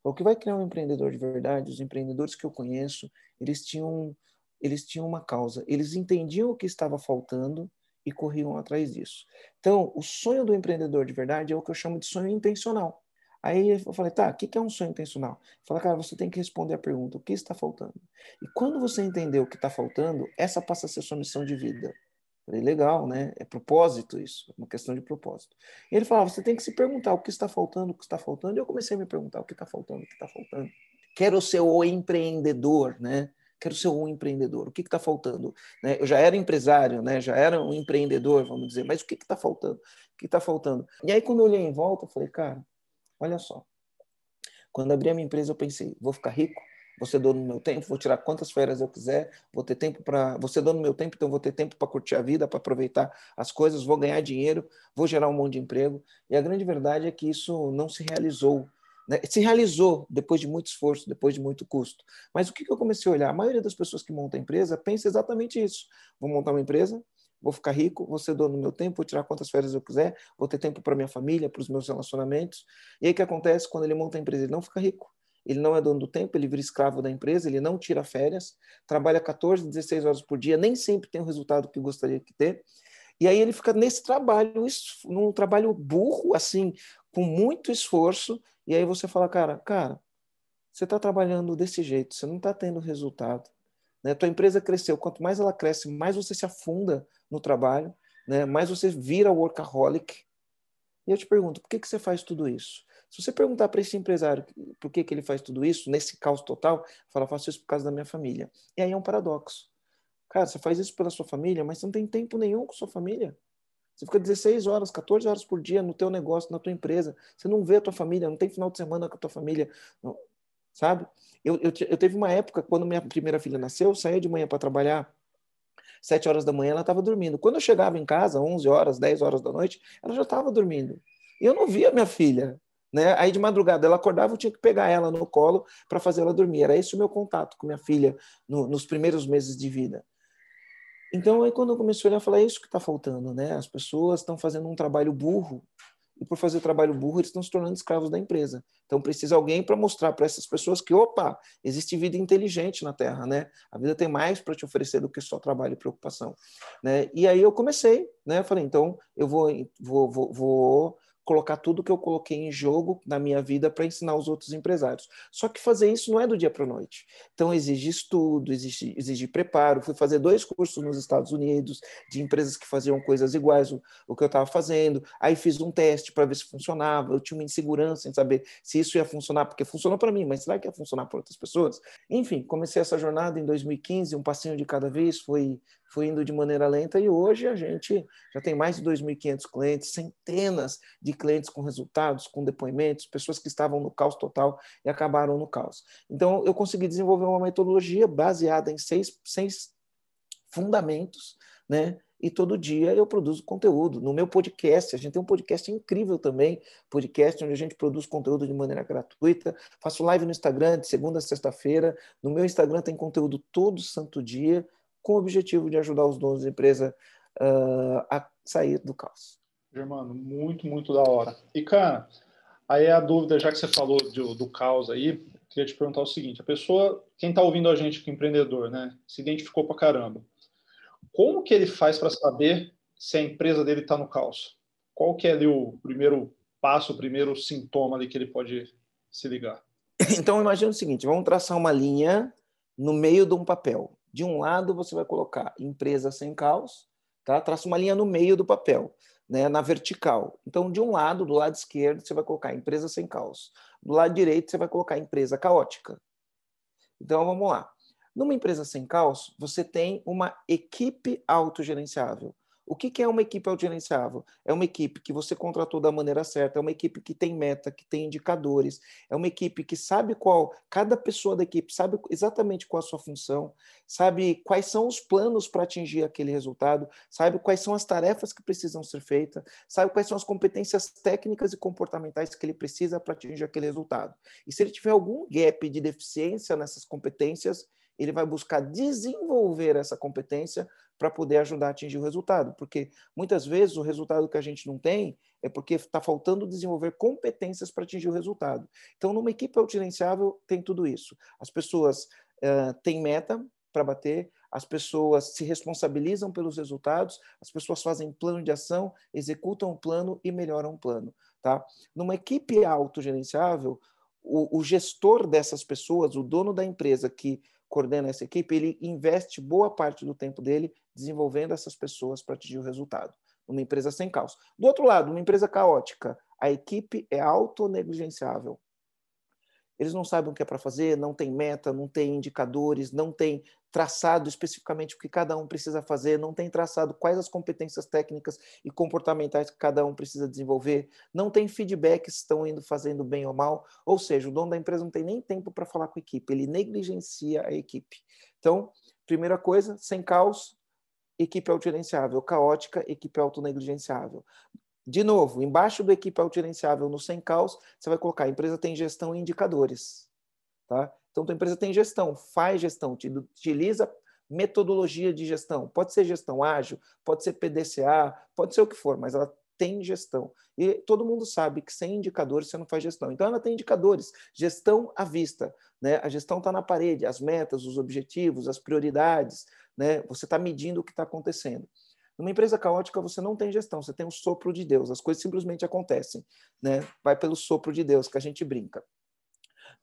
O que vai criar um empreendedor de verdade, os empreendedores que eu conheço, eles tinham eles tinham uma causa, eles entendiam o que estava faltando e corriam atrás disso. Então, o sonho do empreendedor de verdade é o que eu chamo de sonho intencional. Aí eu falei, tá, o que é um sonho intencional? Fala, cara, você tem que responder a pergunta, o que está faltando? E quando você entender o que está faltando, essa passa a ser sua missão de vida. Falei, legal, né? É propósito isso, uma questão de propósito. E ele falava, você tem que se perguntar o que está faltando, o que está faltando. E eu comecei a me perguntar o que está faltando, o que está faltando. Quero ser o empreendedor, né? Quero ser um empreendedor. O que está faltando? Né? Eu já era empresário, né? já era um empreendedor, vamos dizer, mas o que está faltando? O que está faltando? E aí, quando eu olhei em volta, eu falei, cara, olha só. Quando abri a minha empresa, eu pensei, vou ficar rico, vou ser dono do meu tempo, vou tirar quantas férias eu quiser, vou ter tempo para. Vou ser dono do meu tempo, então vou ter tempo para curtir a vida, para aproveitar as coisas, vou ganhar dinheiro, vou gerar um monte de emprego. E a grande verdade é que isso não se realizou né? Se realizou depois de muito esforço, depois de muito custo. Mas o que, eu comecei a olhar? A maioria das pessoas que montam empresa pensa exatamente isso. Vou montar uma empresa, vou ficar rico, vou ser dono do meu tempo, vou tirar quantas férias eu quiser, vou ter tempo para minha família, para os meus relacionamentos. E aí o que acontece quando ele monta a empresa? Ele não fica rico. Ele não é dono do tempo, ele vira escravo da empresa, ele não tira férias, trabalha 14, 16 horas por dia, nem sempre tem o resultado que gostaria de ter. E aí ele fica nesse trabalho, num trabalho burro, assim, com muito esforço, e aí você fala, cara, cara, você está trabalhando desse jeito, você não está tendo resultado. Né? Tua empresa cresceu, quanto mais ela cresce, mais você se afunda no trabalho, né? mais você vira workaholic. E eu te pergunto, por que, que você faz tudo isso? Se você perguntar para esse empresário por que, que ele faz tudo isso, nesse caos total, fala, faço isso por causa da minha família. E aí é um paradoxo. Cara, você faz isso pela sua família, mas você não tem tempo nenhum com sua família. Você fica 16 horas, 14 horas por dia no teu negócio, na tua empresa. Você não vê a tua família, não tem final de semana com a tua família, não, sabe? Eu, eu, eu, teve uma época, quando minha primeira filha nasceu, eu saía de manhã para trabalhar, 7 horas da manhã ela estava dormindo. Quando eu chegava em casa, 11 horas, 10 horas da noite, ela já estava dormindo. E eu não via minha filha. Né? Aí de madrugada ela acordava, eu tinha que pegar ela no colo para fazer ela dormir. Era esse o meu contato com minha filha no, nos primeiros meses de vida. Então, aí quando eu comecei a olhar, eu falei, é isso que está faltando, né? As pessoas estão fazendo um trabalho burro, e por fazer trabalho burro, eles estão se tornando escravos da empresa. Então, precisa alguém para mostrar para essas pessoas que, opa, existe vida inteligente na Terra, né? A vida tem mais para te oferecer do que só trabalho e preocupação, né? E aí eu comecei, né? Eu falei, então, eu vou, vou, vou, vou colocar tudo que eu coloquei em jogo na minha vida para ensinar os outros empresários. Só que fazer isso não é do dia para a noite. Então, exige estudo, exige, exige preparo. Fui fazer dois cursos nos Estados Unidos de empresas que faziam coisas iguais o, que eu estava fazendo. Aí fiz um teste para ver se funcionava. Eu tinha uma insegurança em saber se isso ia funcionar, porque funcionou para mim, mas será que ia funcionar para outras pessoas? Enfim, comecei essa jornada em 2015, um passinho de cada vez, foi foi indo de maneira lenta e hoje a gente já tem mais de 2.500 clientes, centenas de clientes com resultados, com depoimentos, pessoas que estavam no caos total e acabaram no caos. Então, eu consegui desenvolver uma metodologia baseada em seis, seis fundamentos, né? E todo dia eu produzo conteúdo. No meu podcast, a gente tem um podcast incrível também, podcast onde a gente produz conteúdo de maneira gratuita. Faço live no Instagram de segunda a sexta-feira. No meu Instagram tem conteúdo todo santo dia com o objetivo de ajudar os donos da empresa uh, a sair do caos. Germano, muito, muito da hora. E, cara, aí a dúvida, já que você falou do, do caos aí, queria te perguntar o seguinte: a pessoa, quem está ouvindo a gente que é empreendedor, né, se identificou pra caramba. Como que ele faz para saber se a empresa dele está no caos? Qual que é ali o primeiro passo, o primeiro sintoma ali que ele pode se ligar? Então, imagina o seguinte: vamos traçar uma linha no meio de um papel. De um lado, você vai colocar empresa sem caos, tá? traça uma linha no meio do papel, né? na vertical. Então, de um lado, do lado esquerdo, você vai colocar empresa sem caos. Do lado direito, você vai colocar empresa caótica. Então, vamos lá. Numa empresa sem caos, você tem uma equipe autogerenciável. O que, que é uma equipe autogerenciável? É uma equipe que você contratou da maneira certa, é uma equipe que tem meta, que tem indicadores, é uma equipe que sabe qual, cada pessoa da equipe sabe exatamente qual a sua função, sabe quais são os planos para atingir aquele resultado, sabe quais são as tarefas que precisam ser feitas, sabe quais são as competências técnicas e comportamentais que ele precisa para atingir aquele resultado. E se ele tiver algum gap de deficiência nessas competências, ele vai buscar desenvolver essa competência para poder ajudar a atingir o resultado. Porque muitas vezes o resultado que a gente não tem é porque está faltando desenvolver competências para atingir o resultado. Então, numa equipe autogerenciável, tem tudo isso. As pessoas uh, têm meta para bater, as pessoas se responsabilizam pelos resultados, as pessoas fazem plano de ação, executam o plano e melhoram o plano. Tá? Numa equipe autogerenciável, o, o gestor dessas pessoas, o dono da empresa que coordena essa equipe, ele investe boa parte do tempo dele desenvolvendo essas pessoas para atingir o resultado. Uma empresa sem caos. Do outro lado, uma empresa caótica, a equipe é autonegligenciável eles não sabem o que é para fazer, não tem meta, não tem indicadores, não tem traçado especificamente o que cada um precisa fazer, não tem traçado quais as competências técnicas e comportamentais que cada um precisa desenvolver, não tem feedback se estão indo fazendo bem ou mal, ou seja, o dono da empresa não tem nem tempo para falar com a equipe, ele negligencia a equipe. Então, primeira coisa, sem caos, equipe autogerenciável, caótica, equipe autonegligenciável. De novo, embaixo do equipe autogerenciável no sem caos, você vai colocar a empresa tem gestão e indicadores. Tá? Então, a empresa tem gestão, faz gestão, utiliza metodologia de gestão. Pode ser gestão ágil, pode ser PDCA, pode ser o que for, mas ela tem gestão. E todo mundo sabe que sem indicadores você não faz gestão. Então, ela tem indicadores, gestão à vista. Né? A gestão está na parede, as metas, os objetivos, as prioridades. Né? Você está medindo o que está acontecendo. Numa empresa caótica, você não tem gestão, você tem o sopro de Deus, as coisas simplesmente acontecem, né? Vai pelo sopro de Deus que a gente brinca.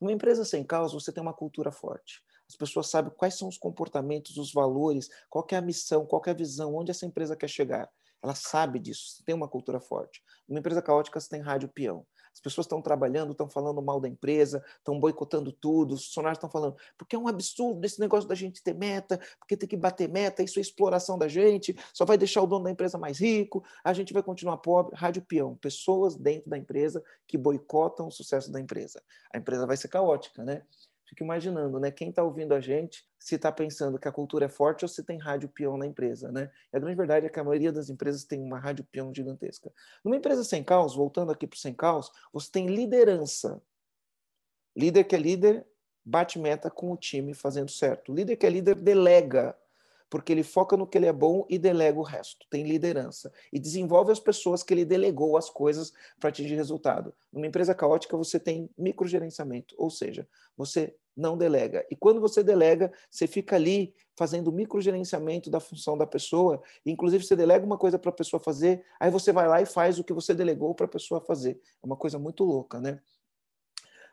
Numa empresa sem caos, você tem uma cultura forte. As pessoas sabem quais são os comportamentos, os valores, qual é a missão, qual é a visão, onde essa empresa quer chegar. Ela sabe disso, tem uma cultura forte. Numa empresa caótica, você tem rádio peão. As pessoas estão trabalhando, estão falando mal da empresa, estão boicotando tudo, os funcionários estão falando, porque é um absurdo esse negócio da gente ter meta, porque tem que bater meta, isso é exploração da gente, só vai deixar o dono da empresa mais rico, a gente vai continuar pobre. Rádio peão, pessoas dentro da empresa que boicotam o sucesso da empresa. A empresa vai ser caótica, né? Fico imaginando, né? Quem está ouvindo a gente, se está pensando que a cultura é forte ou se tem rádio peão na empresa, né? E a grande verdade é que a maioria das empresas tem uma rádio peão gigantesca. Numa empresa sem caos, voltando aqui para o sem caos, você tem liderança. Líder que é líder bate meta com o time fazendo certo. Líder que é líder delega porque ele foca no que ele é bom e delega o resto, tem liderança. E desenvolve as pessoas que ele delegou as coisas para atingir resultado. Numa empresa caótica, você tem microgerenciamento, ou seja, você não delega. E quando você delega, você fica ali fazendo microgerenciamento da função da pessoa, inclusive você delega uma coisa para a pessoa fazer, aí você vai lá e faz o que você delegou para a pessoa fazer. É uma coisa muito louca, né?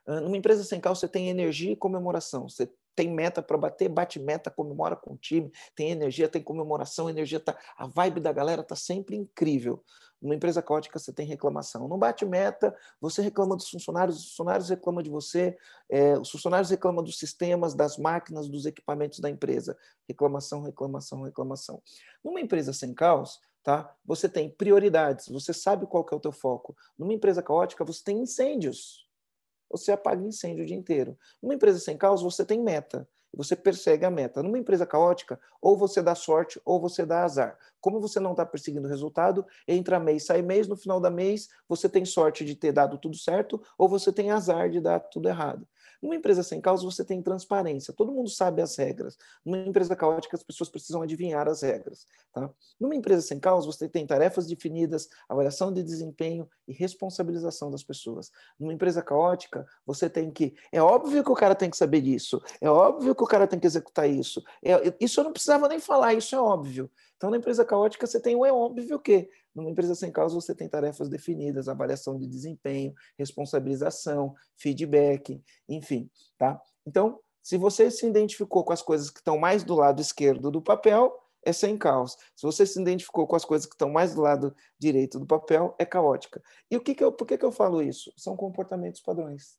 Numa empresa sem caos, você tem energia e comemoração. Você tem meta para bater, bate meta, comemora com o time, tem energia, tem comemoração, energia tá, a vibe da galera tá sempre incrível. Numa empresa caótica você tem reclamação. Não bate meta, você reclama dos funcionários, os funcionários reclamam de você, é, os funcionários reclamam dos sistemas, das máquinas, dos equipamentos da empresa. Reclamação, reclamação, reclamação. Numa empresa sem caos, tá? Você tem prioridades, você sabe qual que é o teu foco. Numa empresa caótica você tem incêndios você apaga incêndio o dia inteiro. Numa empresa sem caos, você tem meta. Você persegue a meta. Numa empresa caótica, ou você dá sorte ou você dá azar. Como você não está perseguindo o resultado, entra mês, sai mês, no final da mês, você tem sorte de ter dado tudo certo ou você tem azar de dar tudo errado. Numa empresa sem causa, você tem transparência, todo mundo sabe as regras. Numa empresa caótica, as pessoas precisam adivinhar as regras. Tá? Numa empresa sem causa, você tem tarefas definidas, avaliação de desempenho e responsabilização das pessoas. Numa empresa caótica, você tem que. É óbvio que o cara tem que saber disso, é óbvio que o cara tem que executar isso. É, isso eu não precisava nem falar, isso é óbvio. Então, na empresa caótica, você tem o é óbvio que numa empresa sem causa você tem tarefas definidas, avaliação de desempenho, responsabilização, feedback, enfim, tá? Então, se você se identificou com as coisas que estão mais do lado esquerdo do papel, é sem caos. Se você se identificou com as coisas que estão mais do lado direito do papel, é caótica. E o que, que eu, por que, que eu falo isso? São comportamentos padrões.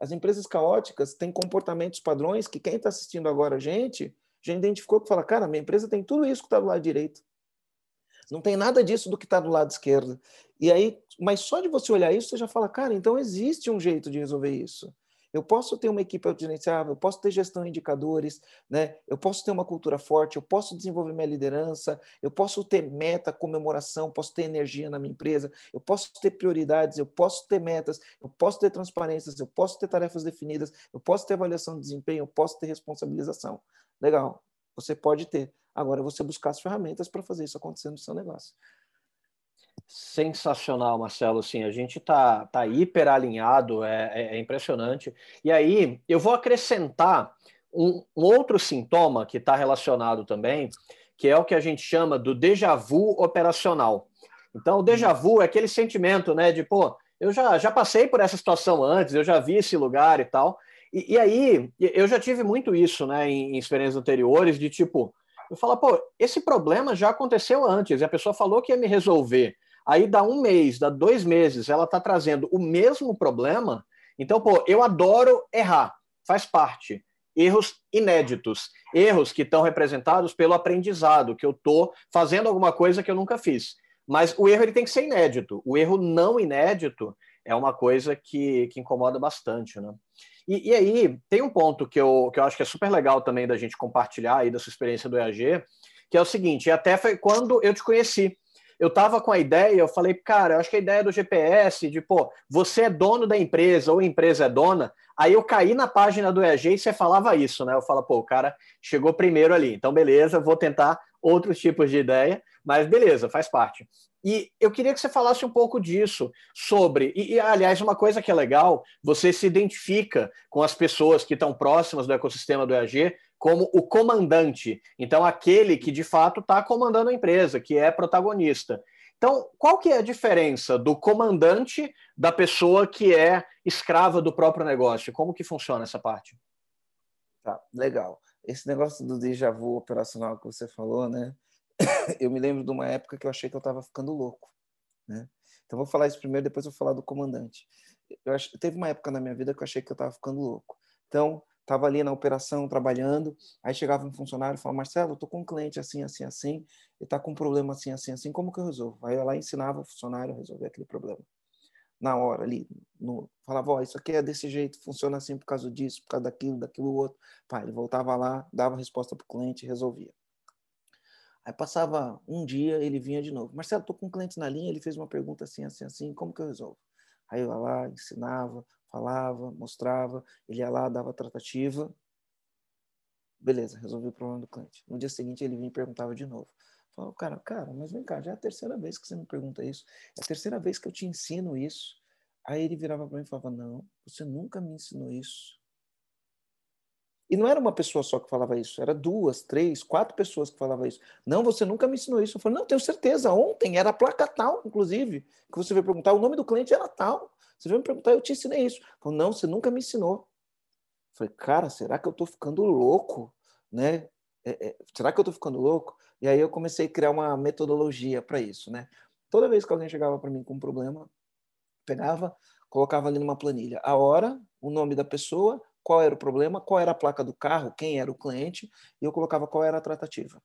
As empresas caóticas têm comportamentos padrões que quem está assistindo agora a gente já identificou que fala, cara, minha empresa tem tudo isso que está do lado direito. Não tem nada disso do que está do lado esquerdo. E aí, mas só de você olhar isso, você já fala, cara, então existe um jeito de resolver isso. Eu posso ter uma equipe autogerenciável, eu posso ter gestão de indicadores, né? eu posso ter uma cultura forte, eu posso desenvolver minha liderança, eu posso ter meta, comemoração, posso ter energia na minha empresa, eu posso ter prioridades, eu posso ter metas, eu posso ter transparências, eu posso ter tarefas definidas, eu posso ter avaliação de desempenho, eu posso ter responsabilização. Legal, você pode ter. Agora você buscar as ferramentas para fazer isso acontecer no seu negócio. Sensacional, Marcelo. Sim, a gente tá, tá hiper alinhado, é, é, é impressionante. E aí, eu vou acrescentar um, um outro sintoma que está relacionado também, que é o que a gente chama do déjà vu operacional. Então, o déjà vu é aquele sentimento, né, de pô, eu já, já passei por essa situação antes, eu já vi esse lugar e tal. E, e aí, eu já tive muito isso, né, em, em experiências anteriores, de tipo, eu falo, pô, esse problema já aconteceu antes, e a pessoa falou que ia me resolver. Aí dá um mês, dá dois meses, ela está trazendo o mesmo problema. Então, pô, eu adoro errar, faz parte. Erros inéditos, erros que estão representados pelo aprendizado, que eu estou fazendo alguma coisa que eu nunca fiz. Mas o erro ele tem que ser inédito. O erro não inédito é uma coisa que, que incomoda bastante, né? E, e, aí, tem um ponto que eu, que eu acho que é super legal também da gente compartilhar aí da sua experiência do EAG, que é o seguinte, até foi quando eu te conheci eu tava com a ideia, eu falei, cara, eu acho que a ideia do GPS, de, pô, você é dono da empresa ou a empresa é dona, aí eu caí na página do EAG e você falava isso, né? Eu falo, pô, o cara chegou primeiro ali, então beleza, vou tentar outros tipos de ideia, mas beleza, faz parte. E eu queria que você falasse um pouco disso, sobre. E, e, aliás, uma coisa que é legal, você se identifica com as pessoas que estão próximas do ecossistema do EAG como o comandante. Então, aquele que de fato está comandando a empresa, que é protagonista. Então, qual que é a diferença do comandante da pessoa que é escrava do próprio negócio? Como que funciona essa parte? Tá, legal. Esse negócio do déjà vu operacional que você falou, né? eu me lembro de uma época que eu achei que eu estava ficando louco, né? Então, vou falar isso primeiro, depois vou falar do comandante. Eu ach... Teve uma época na minha vida que eu achei que eu estava ficando louco. Então, estava ali na operação trabalhando, aí chegava um funcionário e falava, Marcelo, estou com um cliente assim, assim, assim, ele está com um problema assim, assim, assim, como que eu resolvo? Aí eu lá ensinava o funcionário a resolver aquele problema. Na hora ali, no, falava, ó, oh, isso aqui é desse jeito, funciona assim por causa disso, por causa daquilo, daquilo outro. Pá, ele voltava lá, dava a resposta para o cliente e resolvia. Aí passava um dia, ele vinha de novo. Marcelo, estou com um cliente na linha, ele fez uma pergunta assim, assim, assim, como que eu resolvo? Aí eu ia lá, ensinava, falava, mostrava, ele ia lá, dava tratativa. Beleza, resolvi o problema do cliente. No dia seguinte ele vinha e perguntava de novo. Falava, cara, cara, mas vem cá, já é a terceira vez que você me pergunta isso. É a terceira vez que eu te ensino isso. Aí ele virava para mim e falava, não, você nunca me ensinou isso. E não era uma pessoa só que falava isso, era duas, três, quatro pessoas que falavam isso. Não, você nunca me ensinou isso. Eu falei, não, tenho certeza, ontem era a placa tal, inclusive, que você veio perguntar, o nome do cliente era tal. Você veio me perguntar, eu te ensinei isso. Falei, não, você nunca me ensinou. Eu falei, cara, será que eu estou ficando louco? Né? É, é, será que eu estou ficando louco? E aí eu comecei a criar uma metodologia para isso. Né? Toda vez que alguém chegava para mim com um problema, pegava, colocava ali numa planilha a hora, o nome da pessoa, qual era o problema, qual era a placa do carro, quem era o cliente, e eu colocava qual era a tratativa.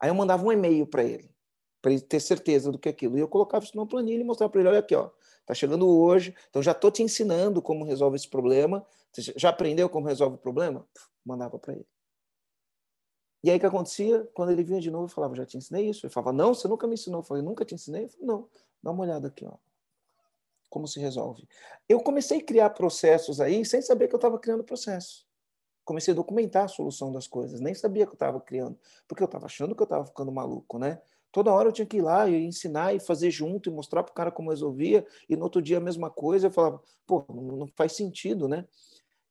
Aí eu mandava um e-mail para ele, para ele ter certeza do que é aquilo. E eu colocava isso numa planilha e mostrava para ele, olha aqui, ó, Está chegando hoje, então já estou te ensinando como resolve esse problema. Você já aprendeu como resolve o problema? Mandava para ele. E aí o que acontecia? Quando ele vinha de novo, eu falava, já te ensinei isso. Ele falava, não, você nunca me ensinou. Eu falei, nunca te ensinei? Eu falei, não, dá uma olhada aqui, ó. Como se resolve. Eu comecei a criar processos aí sem saber que eu estava criando processo. Comecei a documentar a solução das coisas, nem sabia que eu estava criando, porque eu estava achando que eu estava ficando maluco, né? Toda hora eu tinha que ir lá e ensinar e fazer junto e mostrar para o cara como resolvia, e no outro dia a mesma coisa. Eu falava, pô, não faz sentido, né?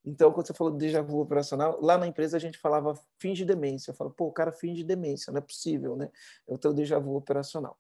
Então, quando você falou de déjà vu operacional, lá na empresa a gente falava finge demência. Eu falo, pô, o cara finge demência, não é possível, né? É o teu déjà vu operacional.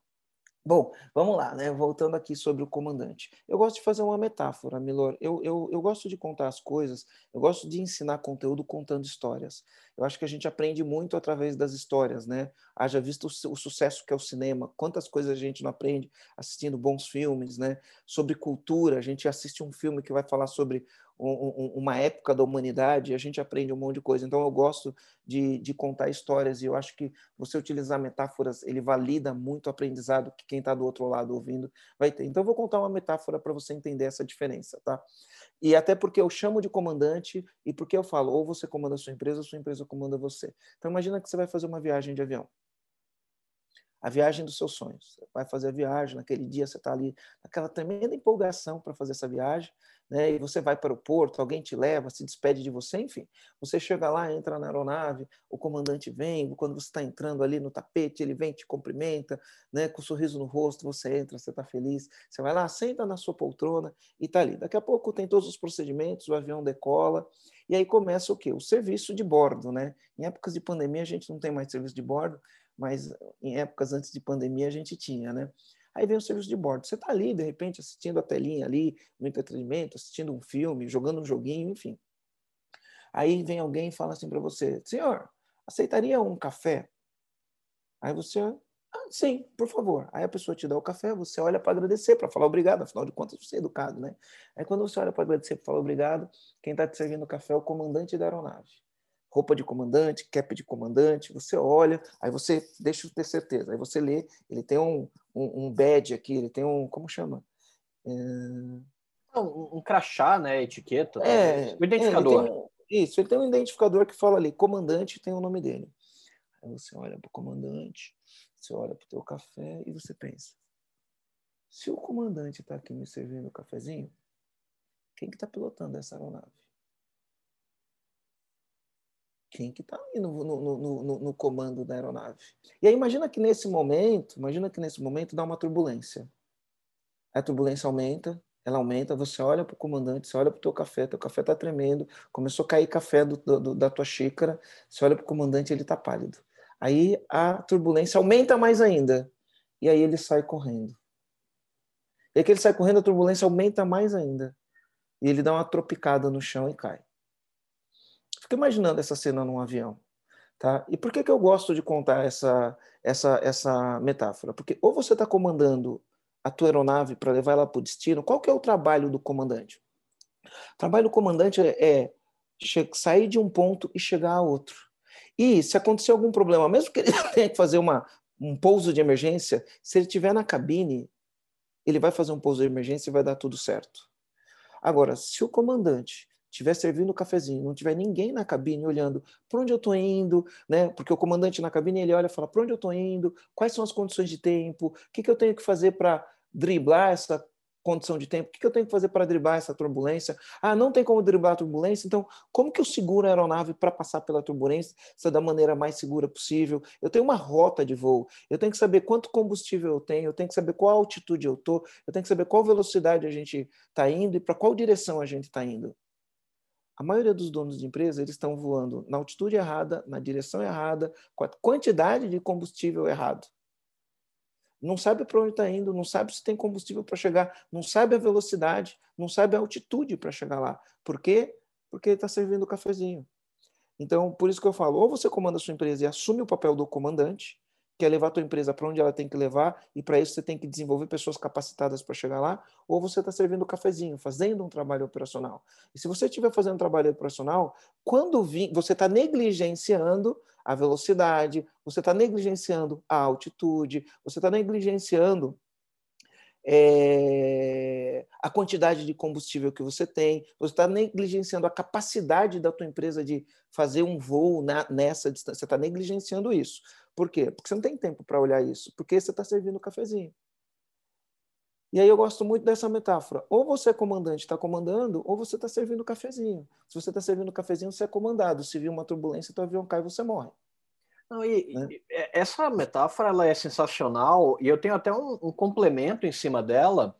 Bom, vamos lá, né? Voltando aqui sobre o comandante. Eu gosto de fazer uma metáfora, Milor. Eu, eu, eu gosto de contar as coisas, eu gosto de ensinar conteúdo contando histórias. Eu acho que a gente aprende muito através das histórias, né? Haja visto o, o sucesso que é o cinema, quantas coisas a gente não aprende assistindo bons filmes, né? Sobre cultura, a gente assiste um filme que vai falar sobre um, uma época da humanidade, a gente aprende um monte de coisa. Então, eu gosto de, de contar histórias e eu acho que você utilizar metáforas, ele valida muito o aprendizado que quem está do outro lado ouvindo vai ter. Então, eu vou contar uma metáfora para você entender essa diferença, tá? E até porque eu chamo de comandante e porque eu falo, ou você comanda a sua empresa, ou sua empresa comanda você. Então, imagina que você vai fazer uma viagem de avião a viagem dos seus sonhos. Você vai fazer a viagem, naquele dia você está ali, naquela tremenda empolgação para fazer essa viagem, né? e você vai para o porto, alguém te leva, se despede de você, enfim. Você chega lá, entra na aeronave, o comandante vem, quando você está entrando ali no tapete, ele vem, te cumprimenta, né? com um sorriso no rosto, você entra, você está feliz, você vai lá, senta na sua poltrona e está ali. Daqui a pouco tem todos os procedimentos, o avião decola, e aí começa o quê? O serviço de bordo, né? Em épocas de pandemia a gente não tem mais serviço de bordo, mas em épocas antes de pandemia a gente tinha, né? Aí vem o serviço de bordo. Você está ali, de repente, assistindo a telinha ali, no entretenimento, assistindo um filme, jogando um joguinho, enfim. Aí vem alguém e fala assim para você: Senhor, aceitaria um café? Aí você, ah, sim, por favor. Aí a pessoa te dá o café, você olha para agradecer, para falar obrigado, afinal de contas você é educado, né? Aí quando você olha para agradecer, para falar obrigado, quem está te servindo o café é o comandante da aeronave roupa de comandante, cap de comandante, você olha, aí você deixa eu ter certeza, aí você lê, ele tem um, um, um badge aqui, ele tem um, como chama? É... Um, um, crachá, né, etiqueta, é, o identificador. É, ele um, isso, ele tem um identificador que fala ali, comandante tem o nome dele. Aí você olha para o comandante, você olha para o teu café e você pensa, se o comandante está aqui me servindo o cafezinho, quem que está pilotando essa aeronave? Quem que está ali no, no, no, no, comando da aeronave. E aí imagina que nesse momento, imagina que nesse momento dá uma turbulência. A turbulência aumenta, ela aumenta, você olha para o comandante, você olha para o teu café, teu café está tremendo, começou a cair café do, do, da tua xícara, você olha para o comandante, ele está pálido. Aí a turbulência aumenta mais ainda, e aí ele sai correndo. E aí que ele sai correndo, a turbulência aumenta mais ainda, e ele dá uma tropicada no chão e cai. Fica imaginando essa cena num avião. Tá? E por que, que eu gosto de contar essa, essa, essa metáfora? Porque ou você está comandando a tua aeronave para levar ela para o destino, qual que é o trabalho do comandante? O trabalho do comandante é, é sair de um ponto e chegar a outro. E se acontecer algum problema, mesmo que ele tenha que fazer uma, um pouso de emergência, se ele estiver na cabine, ele vai fazer um pouso de emergência e vai dar tudo certo. Agora, se o comandante estiver servindo o cafezinho, não tiver ninguém na cabine olhando para onde eu estou indo, né? Porque o comandante na cabine ele olha e fala para onde eu estou indo, quais são as condições de tempo, o que, que eu tenho que fazer para driblar essa condição de tempo, o que, que eu tenho que fazer para driblar essa turbulência? Ah, não tem como driblar a turbulência, então como que eu seguro a aeronave para passar pela turbulência da maneira mais segura possível? Eu tenho uma rota de voo, eu tenho que saber quanto combustível eu tenho, eu tenho que saber qual altitude eu estou, eu tenho que saber qual velocidade a gente está indo e para qual direção a gente está indo. A maioria dos donos de empresa eles estão voando na altitude errada, na direção errada, com a quantidade de combustível errado. Não sabe para onde está indo, não sabe se tem combustível para chegar, não sabe a velocidade, não sabe a altitude para chegar lá. Por quê? Porque está servindo o cafezinho. Então, por isso que eu falo, ou você comanda a sua empresa e assume o papel do comandante, quer levar a tua empresa para onde ela tem que levar, e para isso você tem que desenvolver pessoas capacitadas para chegar lá, ou você está servindo o cafezinho, fazendo um trabalho operacional. E se você estiver fazendo um trabalho operacional, quando vi, você está negligenciando a velocidade, você está negligenciando a altitude, você está negligenciando é, a quantidade de combustível que você tem, você está negligenciando a capacidade da tua empresa de fazer um voo na, nessa distância, você está negligenciando isso. Por quê? Porque você não tem tempo para olhar isso, porque você está servindo o cafezinho. E aí eu gosto muito dessa metáfora. Ou você é comandante, está comandando, ou você está servindo o cafezinho. Se você está servindo o cafezinho, você é comandado. Se vir uma turbulência, teu avião cai, você morre. Não, e, né? e, essa metáfora ela é sensacional e eu tenho até um, um complemento em cima dela,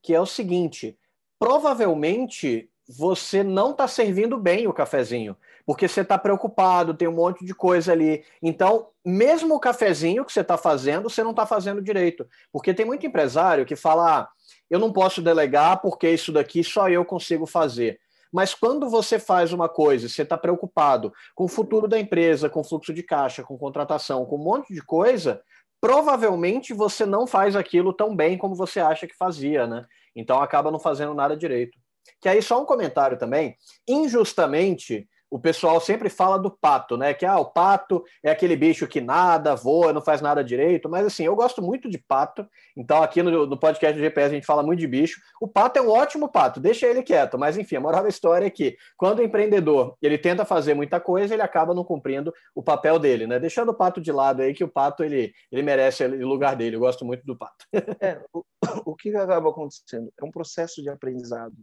que é o seguinte: provavelmente você não está servindo bem o cafezinho, porque você está preocupado, tem um monte de coisa ali. Então, mesmo o cafezinho que você está fazendo, você não está fazendo direito. Porque tem muito empresário que fala: ah, eu não posso delegar porque isso daqui só eu consigo fazer. Mas quando você faz uma coisa, você está preocupado com o futuro da empresa, com fluxo de caixa, com contratação, com um monte de coisa, provavelmente você não faz aquilo tão bem como você acha que fazia, né? Então acaba não fazendo nada direito. Que aí só um comentário também, injustamente o pessoal sempre fala do pato, né? Que ah, o pato é aquele bicho que nada, voa, não faz nada direito. Mas assim, eu gosto muito de pato. Então, aqui no, no podcast do GPS a gente fala muito de bicho. O pato é um ótimo pato, deixa ele quieto. Mas enfim, a moral da história é que quando o empreendedor ele tenta fazer muita coisa, ele acaba não cumprindo o papel dele, né? Deixando o pato de lado aí, que o pato ele, ele merece o lugar dele. Eu gosto muito do pato. É, o, o que acaba acontecendo? É um processo de aprendizado.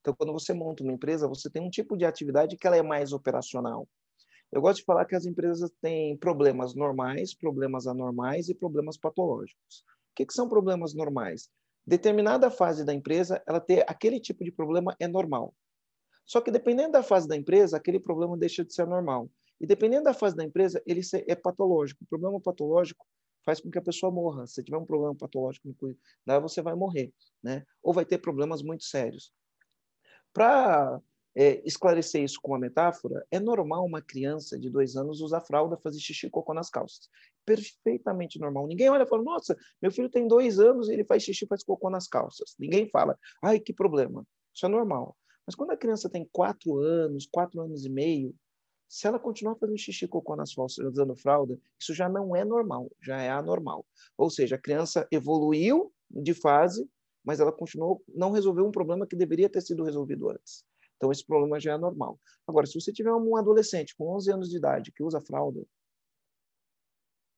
Então, quando você monta uma empresa, você tem um tipo de atividade que ela é mais operacional. Eu gosto de falar que as empresas têm problemas normais, problemas anormais e problemas patológicos. O que, que são problemas normais? Determinada fase da empresa, ela ter aquele tipo de problema é normal. Só que dependendo da fase da empresa, aquele problema deixa de ser normal. E dependendo da fase da empresa, ele é patológico. O problema patológico faz com que a pessoa morra. Se tiver um problema patológico no cuidado, você vai morrer, né? Ou vai ter problemas muito sérios. Para é, esclarecer isso com uma metáfora, é normal uma criança de dois anos usar fralda, fazer xixi e cocô nas calças. Perfeitamente normal. Ninguém olha e fala, nossa, meu filho tem dois anos e ele faz xixi faz cocô nas calças. Ninguém fala, ai, que problema. Isso é normal. Mas quando a criança tem quatro anos, quatro anos e meio, se ela continuar fazendo xixi e cocô nas calças usando fralda, isso já não é normal, já é anormal. Ou seja, a criança evoluiu de fase mas ela continuou, não resolveu um problema que deveria ter sido resolvido antes. Então, esse problema já é normal. Agora, se você tiver um adolescente com 11 anos de idade que usa fralda,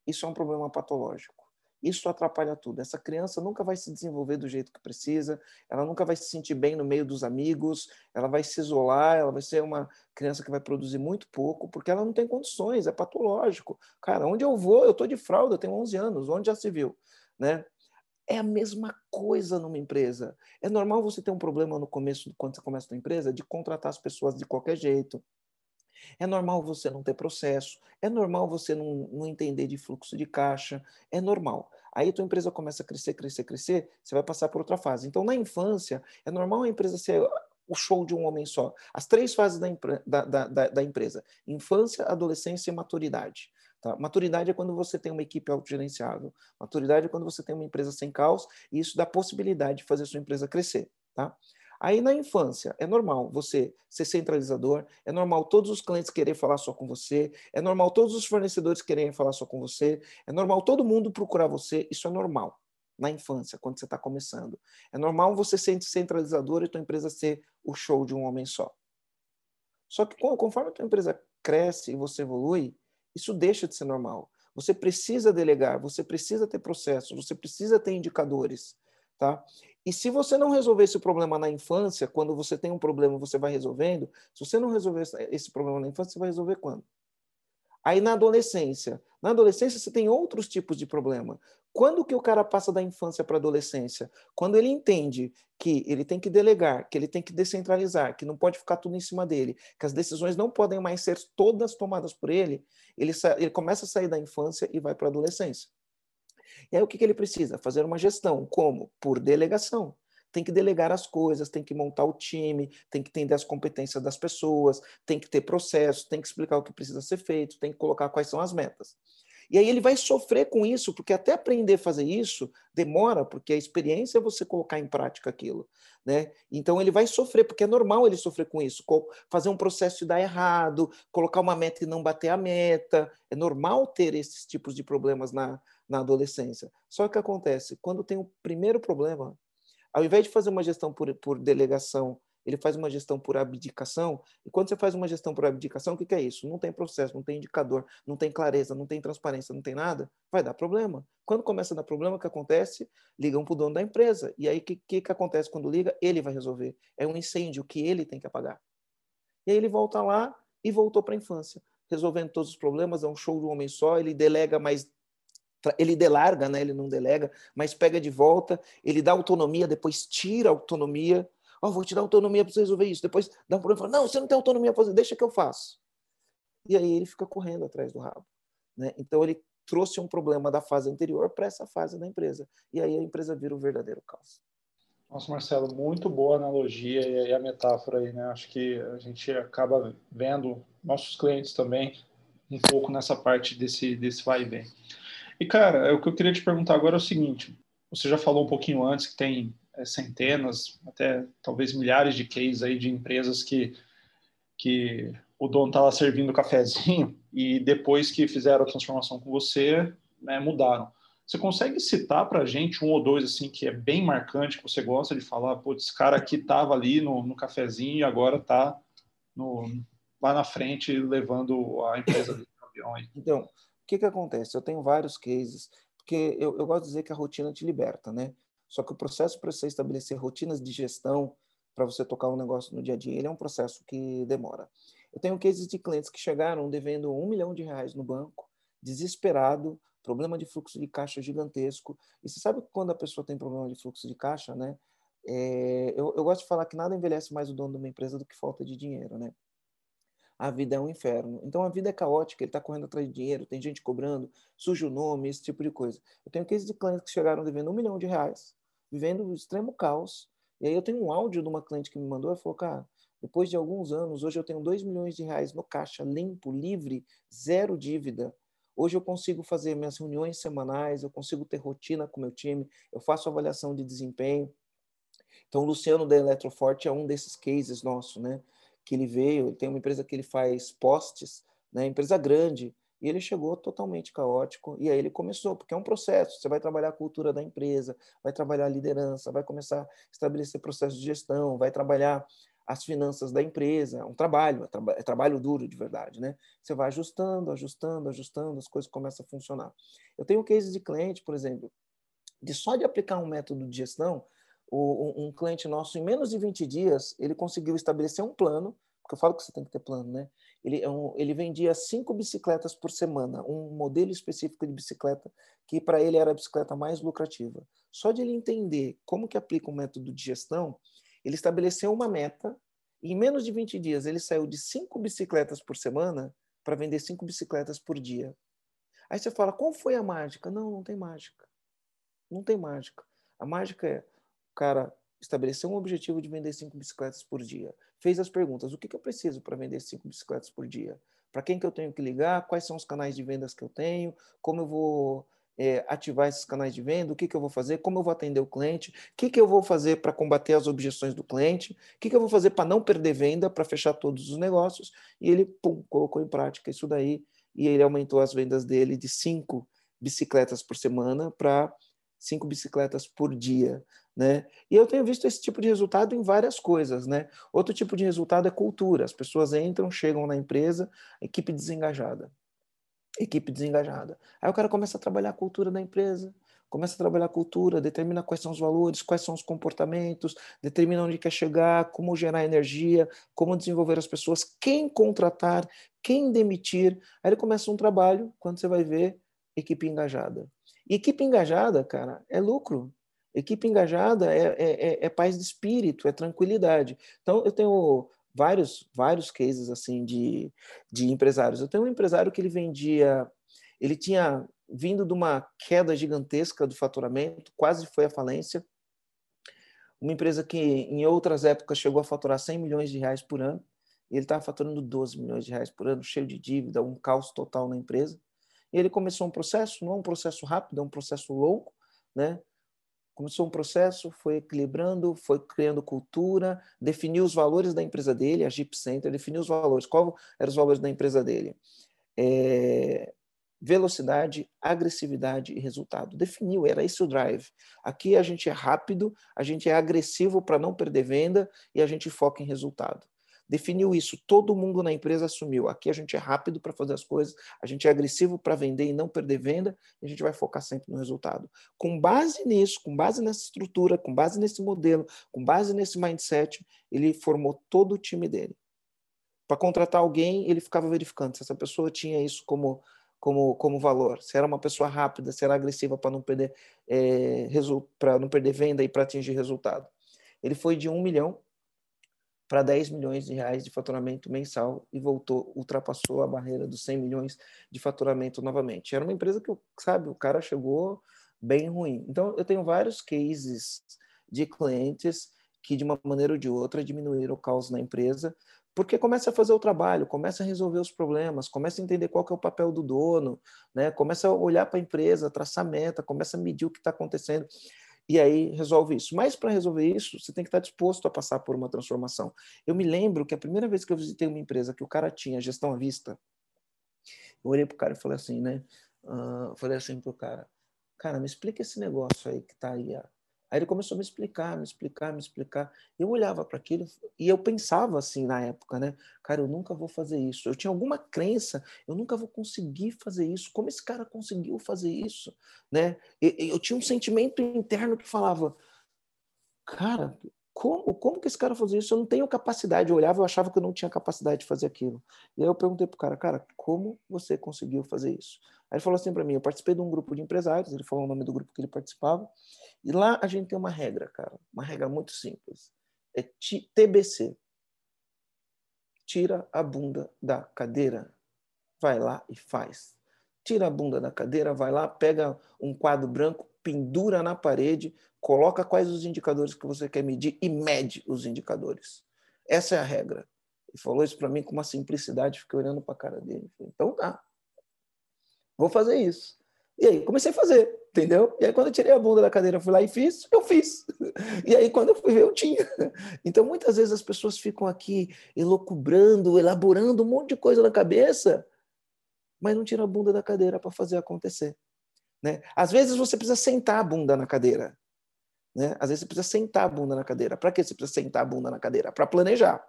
isso é um problema patológico. Isso atrapalha tudo. Essa criança nunca vai se desenvolver do jeito que precisa, ela nunca vai se sentir bem no meio dos amigos, ela vai se isolar, ela vai ser uma criança que vai produzir muito pouco, porque ela não tem condições, é patológico. Cara, onde eu vou? Eu estou de fralda, eu tenho 11 anos, onde já se viu? Né? É a mesma coisa numa empresa. É normal você ter um problema no começo, quando você começa a empresa, de contratar as pessoas de qualquer jeito. É normal você não ter processo. É normal você não, não entender de fluxo de caixa. É normal. Aí a tua empresa começa a crescer, crescer, crescer, você vai passar por outra fase. Então, na infância, é normal a empresa ser o show de um homem só. As três fases da, da, da, da empresa: infância, adolescência e maturidade. Tá? Maturidade é quando você tem uma equipe autogerenciável. Maturidade é quando você tem uma empresa sem caos e isso dá possibilidade de fazer sua empresa crescer. Tá? Aí na infância, é normal você ser centralizador, é normal todos os clientes quererem falar só com você, é normal todos os fornecedores quererem falar só com você, é normal todo mundo procurar você, isso é normal na infância, quando você está começando. É normal você ser centralizador e tua empresa ser o show de um homem só. Só que conforme a tua empresa cresce e você evolui, isso deixa de ser normal. Você precisa delegar, você precisa ter processos, você precisa ter indicadores, tá? E se você não resolver esse problema na infância, quando você tem um problema, você vai resolvendo. Se você não resolver esse problema na infância, você vai resolver quando? Aí na adolescência, na adolescência você tem outros tipos de problema. Quando que o cara passa da infância para a adolescência? Quando ele entende que ele tem que delegar, que ele tem que descentralizar, que não pode ficar tudo em cima dele, que as decisões não podem mais ser todas tomadas por ele, ele, ele começa a sair da infância e vai para a adolescência. E aí o que, que ele precisa? Fazer uma gestão. Como? Por delegação tem que delegar as coisas, tem que montar o time, tem que entender as competências das pessoas, tem que ter processo, tem que explicar o que precisa ser feito, tem que colocar quais são as metas. E aí ele vai sofrer com isso, porque até aprender a fazer isso demora, porque a experiência é você colocar em prática aquilo. Né? Então ele vai sofrer, porque é normal ele sofrer com isso, fazer um processo e dar errado, colocar uma meta e não bater a meta. É normal ter esses tipos de problemas na, na adolescência. Só que acontece, quando tem o primeiro problema, ao invés de fazer uma gestão por, por delegação, ele faz uma gestão por abdicação. E quando você faz uma gestão por abdicação, o que, que é isso? Não tem processo, não tem indicador, não tem clareza, não tem transparência, não tem nada, vai dar problema. Quando começa a dar problema, o que acontece? Ligam para o dono da empresa. E aí, o que, que, que acontece quando liga? Ele vai resolver. É um incêndio que ele tem que apagar. E aí ele volta lá e voltou para a infância, resolvendo todos os problemas, é um show do homem só, ele delega mais ele delarga, né? ele não delega, mas pega de volta, ele dá autonomia, depois tira a autonomia. Oh, vou te dar autonomia para você resolver isso. Depois dá um problema, fala, não, você não tem autonomia para fazer, deixa que eu faço. E aí ele fica correndo atrás do rabo. Né? Então ele trouxe um problema da fase anterior para essa fase da empresa. E aí a empresa vira o um verdadeiro caos. Nossa, Marcelo, muito boa analogia e a metáfora aí, né? Acho que a gente acaba vendo nossos clientes também um pouco nessa parte desse, desse vai e vem. E, cara, o que eu queria te perguntar agora é o seguinte: você já falou um pouquinho antes que tem é, centenas, até talvez milhares de cases aí de empresas que, que o dono estava servindo cafezinho e depois que fizeram a transformação com você, né, mudaram. Você consegue citar para a gente um ou dois assim que é bem marcante, que você gosta de falar, pô, esse cara aqui estava ali no, no cafezinho e agora está lá na frente levando a empresa do avião. Então, que, que acontece? Eu tenho vários cases, porque eu, eu gosto de dizer que a rotina te liberta, né? Só que o processo para você estabelecer rotinas de gestão para você tocar um negócio no dia a dia, ele é um processo que demora. Eu tenho cases de clientes que chegaram devendo um milhão de reais no banco, desesperado, problema de fluxo de caixa gigantesco. E você sabe que quando a pessoa tem problema de fluxo de caixa, né? É, eu, eu gosto de falar que nada envelhece mais o dono de uma empresa do que falta de dinheiro, né? A vida é um inferno. Então a vida é caótica, ele está correndo atrás de dinheiro, tem gente cobrando, suja o nome, esse tipo de coisa. Eu tenho cases de clientes que chegaram devendo um milhão de reais, vivendo um extremo caos. E aí eu tenho um áudio de uma cliente que me mandou e falou, cara, depois de alguns anos, hoje eu tenho dois milhões de reais no caixa, limpo, livre, zero dívida. Hoje eu consigo fazer minhas reuniões semanais, eu consigo ter rotina com meu time, eu faço avaliação de desempenho. Então, o Luciano da Eletroforte é um desses cases nosso, né? Que ele veio, tem uma empresa que ele faz postes, né? Empresa grande, e ele chegou totalmente caótico, e aí ele começou, porque é um processo, você vai trabalhar a cultura da empresa, vai trabalhar a liderança, vai começar a estabelecer processos de gestão, vai trabalhar as finanças da empresa, é um trabalho, é, é, trabalho duro de verdade, né? Você vai ajustando, ajustando, ajustando, as coisas começam a funcionar. Eu tenho cases de cliente, por exemplo, de só de aplicar um método de gestão, o, um, cliente nosso, em menos de 20 dias, ele conseguiu estabelecer um plano, porque eu falo que você tem que ter plano, né? Ele, é um, ele vendia cinco bicicletas por semana, um modelo específico de bicicleta que para ele era a bicicleta mais lucrativa. Só de ele entender como que aplica um método de gestão, ele estabeleceu uma meta e em menos de 20 dias ele saiu de cinco bicicletas por semana para vender cinco bicicletas por dia. Aí você fala, qual foi a mágica? Não, não tem mágica. Não tem mágica. A mágica é o cara estabeleceu um objetivo de vender cinco bicicletas por dia. Fez as perguntas: o que, que eu preciso para vender cinco bicicletas por dia? Para quem que eu tenho que ligar? Quais são os canais de vendas que eu tenho? Como eu vou é, ativar esses canais de venda, o que, que eu vou fazer, como eu vou atender o cliente, o que, que eu vou fazer para combater as objeções do cliente, o que, que eu vou fazer para não perder venda, para fechar todos os negócios, e ele pum, colocou em prática isso daí, e ele aumentou as vendas dele de cinco bicicletas por semana para cinco bicicletas por dia, né? E eu tenho visto esse tipo de resultado em várias coisas, né? Outro tipo de resultado é cultura. As pessoas entram, chegam na empresa, equipe desengajada equipe desengajada. Aí o cara começa a trabalhar a cultura da empresa, começa a trabalhar a cultura, determina quais são os valores, quais são os comportamentos, determina onde quer chegar, como gerar energia, como desenvolver as pessoas, quem contratar, quem demitir. Aí ele começa um trabalho, quando você vai ver, equipe engajada. Equipe engajada, cara, é lucro. Equipe engajada é, é, é, é paz de espírito, é tranquilidade. Então, eu tenho vários, vários cases assim de, de empresários. Eu tenho um empresário que ele vendia, ele tinha vindo de uma queda gigantesca do faturamento, quase foi à falência. Uma empresa que em outras épocas chegou a faturar 100 milhões de reais por ano, e ele estava faturando 12 milhões de reais por ano, cheio de dívida, um caos total na empresa. E ele começou um processo, não é um processo rápido, é um processo longo, né? Começou um processo, foi equilibrando, foi criando cultura, definiu os valores da empresa dele, a Jeep Center, definiu os valores. Qual eram os valores da empresa dele? É, velocidade, agressividade e resultado. Definiu, era esse o drive. Aqui a gente é rápido, a gente é agressivo para não perder venda e a gente foca em resultado definiu isso, todo mundo na empresa assumiu. Aqui a gente é rápido para fazer as coisas, a gente é agressivo para vender e não perder venda, e a gente vai focar sempre no resultado. Com base nisso, com base nessa estrutura, com base nesse modelo, com base nesse mindset, ele formou todo o time dele. Para contratar alguém, ele ficava verificando se essa pessoa tinha isso como como, como valor, se era uma pessoa rápida, se era agressiva para não perder é, para não perder venda e para atingir resultado. Ele foi de um milhão para 10 milhões de reais de faturamento mensal e voltou, ultrapassou a barreira dos 100 milhões de faturamento novamente. Era uma empresa que, sabe, o cara chegou bem ruim. Então, eu tenho vários cases de clientes que, de uma maneira ou de outra, diminuíram o caos na empresa, porque começa a fazer o trabalho, começa a resolver os problemas, começa a entender qual que é o papel do dono, né? começa a olhar para a empresa, traçar meta, começa a medir o que está acontecendo. E aí resolve isso. Mas para resolver isso, você tem que estar disposto a passar por uma transformação. Eu me lembro que a primeira vez que eu visitei uma empresa que o cara tinha gestão à vista, eu olhei para o cara e falei assim, né? Uh, falei assim para o cara, cara, me explica esse negócio aí que está aí. Aí ele começou a me explicar, me explicar, me explicar. Eu olhava para aquilo e eu pensava assim na época, né? Cara, eu nunca vou fazer isso. Eu tinha alguma crença, eu nunca vou conseguir fazer isso. Como esse cara conseguiu fazer isso, né? Eu, tinha um sentimento interno que falava, cara, como, como que esse cara fazia isso? Eu não tenho capacidade. Eu olhava, eu achava que eu não tinha capacidade de fazer aquilo. E aí eu perguntei pro cara, cara, como você conseguiu fazer isso? Aí ele falou assim para mim, eu participei de um grupo de empresários, ele falou o nome do grupo que ele participava, e lá a gente tem uma regra, cara, uma regra muito simples. É TBC. Tira a bunda da cadeira, vai lá e faz. Tira a bunda da cadeira, vai lá, pega um quadro branco, pendura na parede, coloca quais os indicadores que você quer medir e mede os indicadores. Essa é a regra. Ele falou isso para mim com uma simplicidade, fiquei olhando para a cara dele. Falei, então tá, vou fazer isso. E aí comecei a fazer, entendeu? E aí quando eu tirei a bunda da cadeira, fui lá e fiz, eu fiz. E aí quando eu fui ver, eu tinha. Então muitas vezes as pessoas ficam aqui elocubrando, elaborando um monte de coisa na cabeça, mas não tira a bunda da cadeira para fazer acontecer. Né? Às vezes você precisa sentar a bunda na cadeira. Né? Às vezes você precisa sentar a bunda na cadeira. Para que você precisa sentar a bunda na cadeira? Para planejar.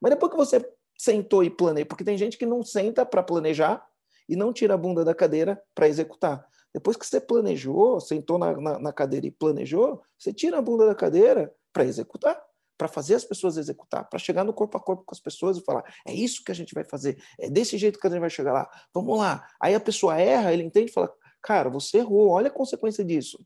Mas depois que você sentou e planeja, porque tem gente que não senta para planejar e não tira a bunda da cadeira para executar. Depois que você planejou, sentou na, na, na, cadeira e planejou, você tira a bunda da cadeira para executar, para fazer as pessoas executar, para chegar no corpo a corpo com as pessoas e falar: é isso que a gente vai fazer, é desse jeito que a gente vai chegar lá, vamos lá. Aí a pessoa erra, ele entende e fala: cara, você errou, olha a consequência disso.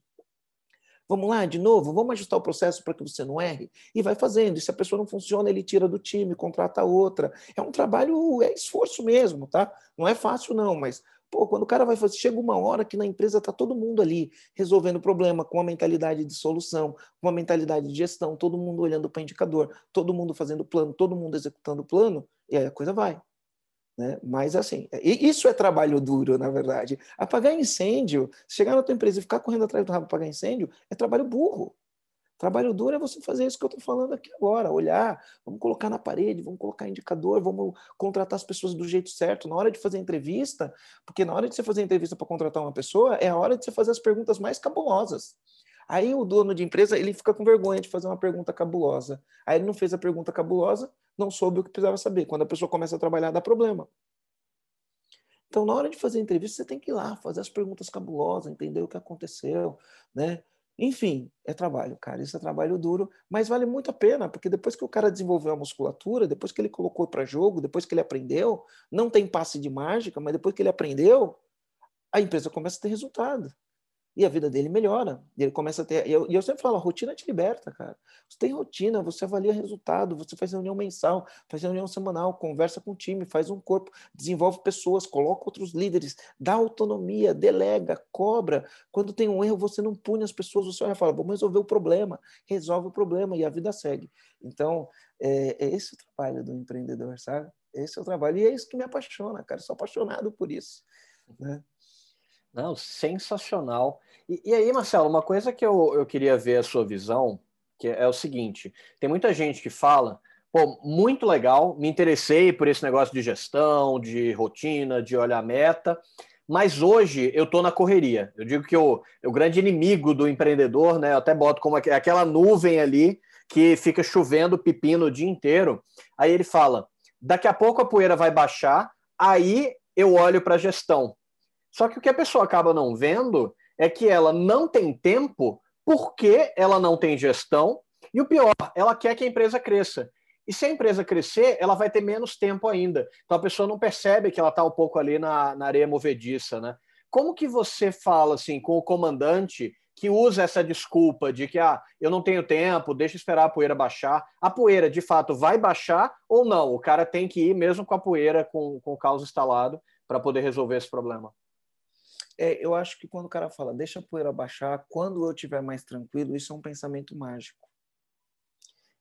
Vamos lá, de novo, vamos ajustar o processo para que você não erre. E vai fazendo. E se a pessoa não funciona, ele tira do time, contrata outra. É um trabalho, é esforço mesmo, tá? Não é fácil, não, mas Pô, quando o cara vai fazer, chega uma hora que na empresa está todo mundo ali resolvendo o problema com uma mentalidade de solução, com uma mentalidade de gestão, todo mundo olhando para indicador, todo mundo fazendo plano, todo mundo executando o plano, e aí a coisa vai. Né? Mas assim, isso é trabalho duro, na verdade. Apagar incêndio, chegar na tua empresa e ficar correndo atrás do rabo apagar incêndio, é trabalho burro. Trabalho duro é você fazer isso que eu estou falando aqui agora, olhar, vamos colocar na parede, vamos colocar indicador, vamos contratar as pessoas do jeito certo. Na hora de fazer entrevista, porque na hora de você fazer entrevista para contratar uma pessoa, é a hora de você fazer as perguntas mais cabulosas. Aí o dono de empresa ele fica com vergonha de fazer uma pergunta cabulosa. Aí ele não fez a pergunta cabulosa, não soube o que precisava saber. Quando a pessoa começa a trabalhar, dá problema. Então, na hora de fazer a entrevista, você tem que ir lá, fazer as perguntas cabulosas, entender o que aconteceu, né? Enfim, é trabalho, cara. Isso é trabalho duro, mas vale muito a pena, porque depois que o cara desenvolveu a musculatura, depois que ele colocou para jogo, depois que ele aprendeu, não tem passe de mágica, mas depois que ele aprendeu, a empresa começa a ter resultado e a vida dele melhora. Ele começa a ter. E eu, e eu sempre falo, a rotina te liberta, cara. Você tem rotina, você avalia resultado, você faz reunião mensal, faz reunião semanal, conversa com o time, faz um corpo, desenvolve pessoas, coloca outros líderes, dá autonomia, delega, cobra. Quando tem um erro, você não pune as pessoas, você olha e fala, vamos resolver o problema, resolve o problema e a vida segue. Então, é, é esse o trabalho do empreendedor, sabe? Esse é o trabalho. E é isso que me apaixona, cara. Eu sou apaixonado por isso. Né? Não, sensacional. E, e, aí, Marcelo, uma coisa que eu, eu queria ver a sua visão, que é, o seguinte: tem muita gente que fala, pô, muito legal, me interessei por esse negócio de gestão, de rotina, de olhar a meta, mas hoje eu estou na correria. Eu digo que o, o grande inimigo do empreendedor, né? Eu até boto como aquela nuvem ali que fica chovendo pepino o dia inteiro. Aí ele fala: daqui a pouco a poeira vai baixar, aí eu olho para a gestão. Só que o que a pessoa acaba não vendo é que ela não tem tempo porque ela não tem gestão e o pior, ela quer que a empresa cresça. E se a empresa crescer, ela vai ter menos tempo ainda. Então a pessoa não percebe que ela está um pouco ali na, na areia movediça, né? Como que você fala assim com o comandante que usa essa desculpa de que ah, eu não tenho tempo, deixa esperar a poeira baixar. A poeira, de fato, vai baixar ou não? O cara tem que ir mesmo com a poeira, com, com o caos instalado, para poder resolver esse problema. É, eu acho que quando o cara fala, deixa a poeira baixar, quando eu estiver mais tranquilo, isso é um pensamento mágico.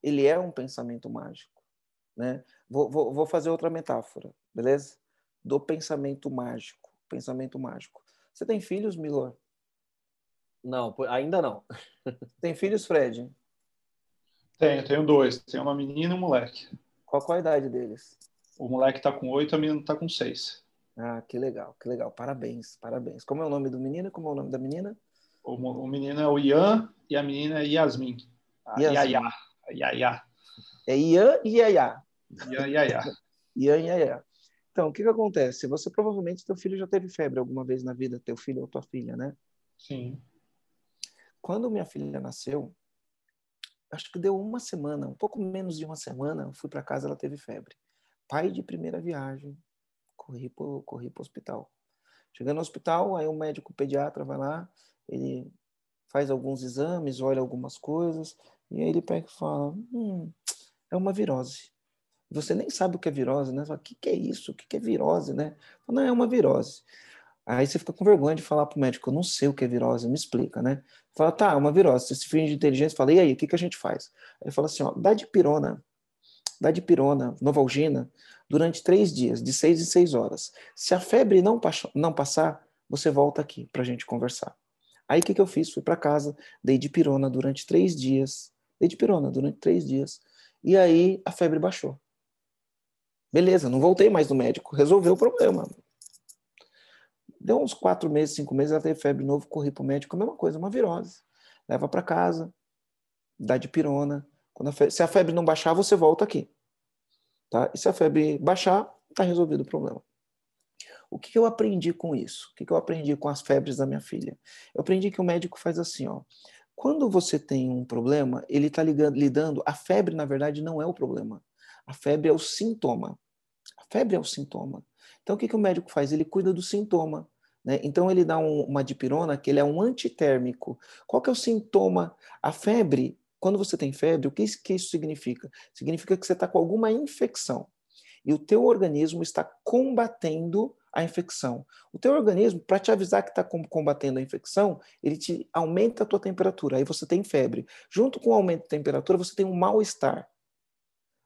Ele é um pensamento mágico. Né? Vou, vou, vou fazer outra metáfora, beleza? Do pensamento mágico. Pensamento mágico. Você tem filhos, Milor? Não, ainda não. Tem filhos, Fred? Tenho, tenho dois. Tenho uma menina e um moleque. Qual, qual a idade deles? O moleque tá com oito, a menina tá com seis. Ah, que legal, que legal. Parabéns, parabéns. Como é o nome do menino? Como é o nome da menina? O, o menino é o Ian e a menina é Yasmin. A Yasmin. Yaya. Yaya. É Ian e Yaya. Ian e Yaya. Ian e Yaya. Então, o que, que acontece? Você provavelmente, teu filho já teve febre alguma vez na vida, teu filho ou tua filha, né? Sim. Quando minha filha nasceu, acho que deu uma semana, um pouco menos de uma semana, eu fui para casa, ela teve febre. Pai de primeira viagem, corri para corri hospital. Chegando no hospital, aí o médico pediatra vai lá, ele faz alguns exames, olha algumas coisas, e aí ele pega e fala: hum, é uma virose. Você nem sabe o que é virose, né? Você fala, o que, que é isso? O que, que é virose, né? Fala, não, é uma virose. Aí você fica com vergonha de falar para o médico, eu não sei o que é virose, me explica, né? Fala, tá, é uma virose. Você se finge de inteligência, fala, e aí, o que, que a gente faz? Ele fala assim, ó, dá de pirona, dá de pirona, novalgina, durante três dias, de seis em seis horas. Se a febre não, não passar, você volta aqui para a gente conversar. Aí o que, que eu fiz? Fui para casa, dei de pirona durante três dias, dei de pirona durante três dias, e aí a febre baixou. Beleza, não voltei mais no médico, resolveu o problema. Deu uns quatro meses, cinco meses, ela teve febre novo, corri para o médico, a mesma coisa, uma virose. Leva para casa, dá de pirona. A febre, se a febre não baixar, você volta aqui. Tá? E se a febre baixar, está resolvido o problema. O que eu aprendi com isso? O que eu aprendi com as febres da minha filha? Eu aprendi que o médico faz assim, ó. Quando você tem um problema, ele está lidando. A febre, na verdade, não é o problema. A febre é o sintoma. A febre é o sintoma. Então, o que, que o médico faz? Ele cuida do sintoma. Né? Então, ele dá um, uma dipirona, que ele é um antitérmico. Qual que é o sintoma? A febre, quando você tem febre, o que, isso significa? Significa que você está com alguma infecção. E o teu organismo está combatendo a infecção. O teu organismo, para te avisar que está combatendo a infecção, ele te aumenta a tua temperatura. Aí você tem febre. Junto com o aumento da temperatura, você tem um mal-estar.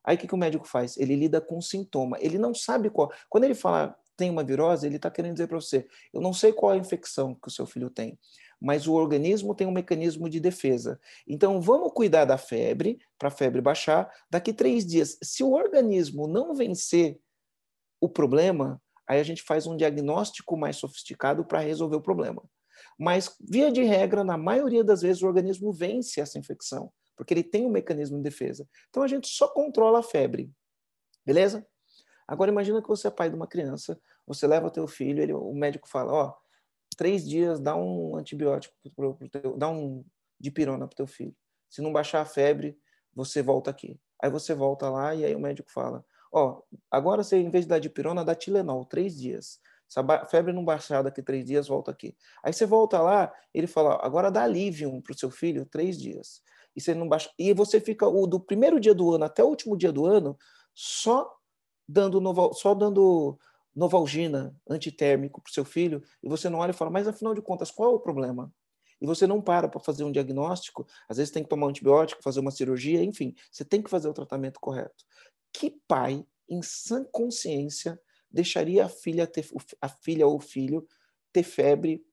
Aí o que, que o médico faz? Ele lida com o sintoma. Ele não sabe qual. Quando ele fala tem uma virose, ele está querendo dizer para você: eu não sei qual a infecção que o seu filho tem, mas o organismo tem um mecanismo de defesa. Então vamos cuidar da febre, para a febre baixar. Daqui três dias, se o organismo não vencer o problema, aí a gente faz um diagnóstico mais sofisticado para resolver o problema. Mas, via de regra, na maioria das vezes, o organismo vence essa infecção porque ele tem um mecanismo de defesa. Então a gente só controla a febre, beleza? Agora imagina que você é pai de uma criança, você leva o teu filho, ele, o médico fala, ó, três dias dá um antibiótico, pro, pro teu, dá um dipirona para teu filho. Se não baixar a febre, você volta aqui. Aí você volta lá e aí o médico fala, ó, agora você em vez de dar dipirona, dá Tilenol, três dias. Se a febre não baixar daqui três dias, volta aqui. Aí você volta lá, ele fala, agora dá Livium para o seu filho, três dias e você não baixa. E você fica o, do primeiro dia do ano até o último dia do ano só dando noval, só dando novalgina antitérmico para o seu filho, e você não olha e fala, mas afinal de contas, qual é o problema? E você não para para fazer um diagnóstico, às vezes tem que tomar um antibiótico, fazer uma cirurgia, enfim, você tem que fazer o tratamento correto. Que pai, em sã consciência, deixaria a filha, ter, a filha ou o filho ter febre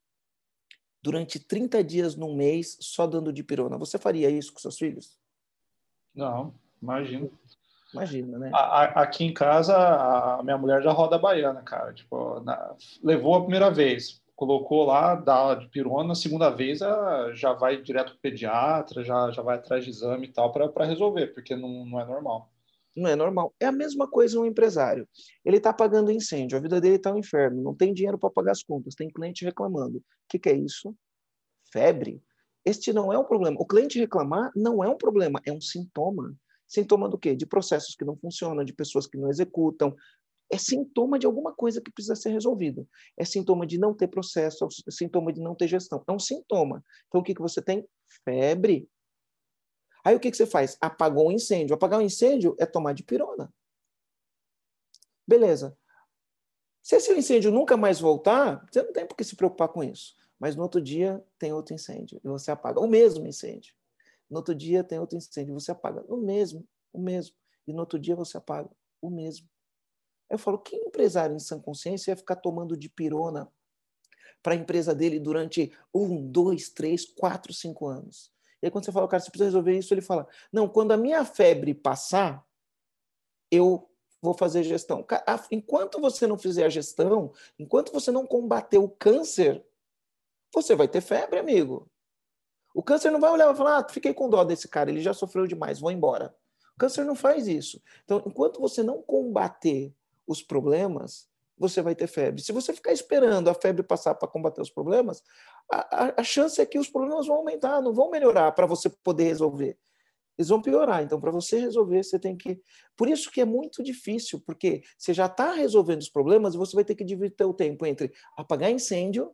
durante 30 dias num mês só dando de pirona. Você faria isso com seus filhos? Não, imagino. Imagina, né? A, aqui em casa, a minha mulher já roda a baiana, cara. Tipo, na, levou a primeira vez, colocou lá, dá de pirona, a segunda vez já vai direto para o pediatra, já, já vai atrás de exame e tal para resolver, porque não, não é normal. Não é normal. É a mesma coisa um empresário. Ele está pagando incêndio, a vida dele está um inferno, não tem dinheiro para pagar as contas, tem cliente reclamando. O que, que é isso? Febre. Este não é um problema. O cliente reclamar não é um problema, é um sintoma. Sintoma do quê? De processos que não funcionam, de pessoas que não executam. É sintoma de alguma coisa que precisa ser resolvido. É sintoma de não ter processo, é sintoma de não ter gestão. É um sintoma. Então, o que, que você tem? Febre. Aí o que, que você faz? Apagou um incêndio. Apagar um incêndio é tomar de pirona. Beleza. Se esse incêndio nunca mais voltar, você não tem por que se preocupar com isso. Mas no outro dia tem outro incêndio e você apaga o mesmo incêndio. No outro dia tem outro incêndio você apaga o mesmo, o mesmo. E no outro dia você apaga o mesmo. Eu falo, que empresário em sã consciência ia ficar tomando de pirona para a empresa dele durante um, dois, três, quatro, cinco anos. E aí, quando você fala, cara, você precisa resolver isso, ele fala: não, quando a minha febre passar, eu vou fazer gestão. Enquanto você não fizer a gestão, enquanto você não combater o câncer, você vai ter febre, amigo. O câncer não vai olhar e falar: ah, fiquei com dó desse cara, ele já sofreu demais, vou embora. O câncer não faz isso. Então, enquanto você não combater os problemas, você vai ter febre. Se você ficar esperando a febre passar para combater os problemas, a, a, a, chance é que os problemas vão aumentar, não vão melhorar para você poder resolver. Eles vão piorar. Então, para você resolver, você tem que. Por isso que é muito difícil, porque você já está resolvendo os problemas e você vai ter que dividir o tempo entre apagar incêndio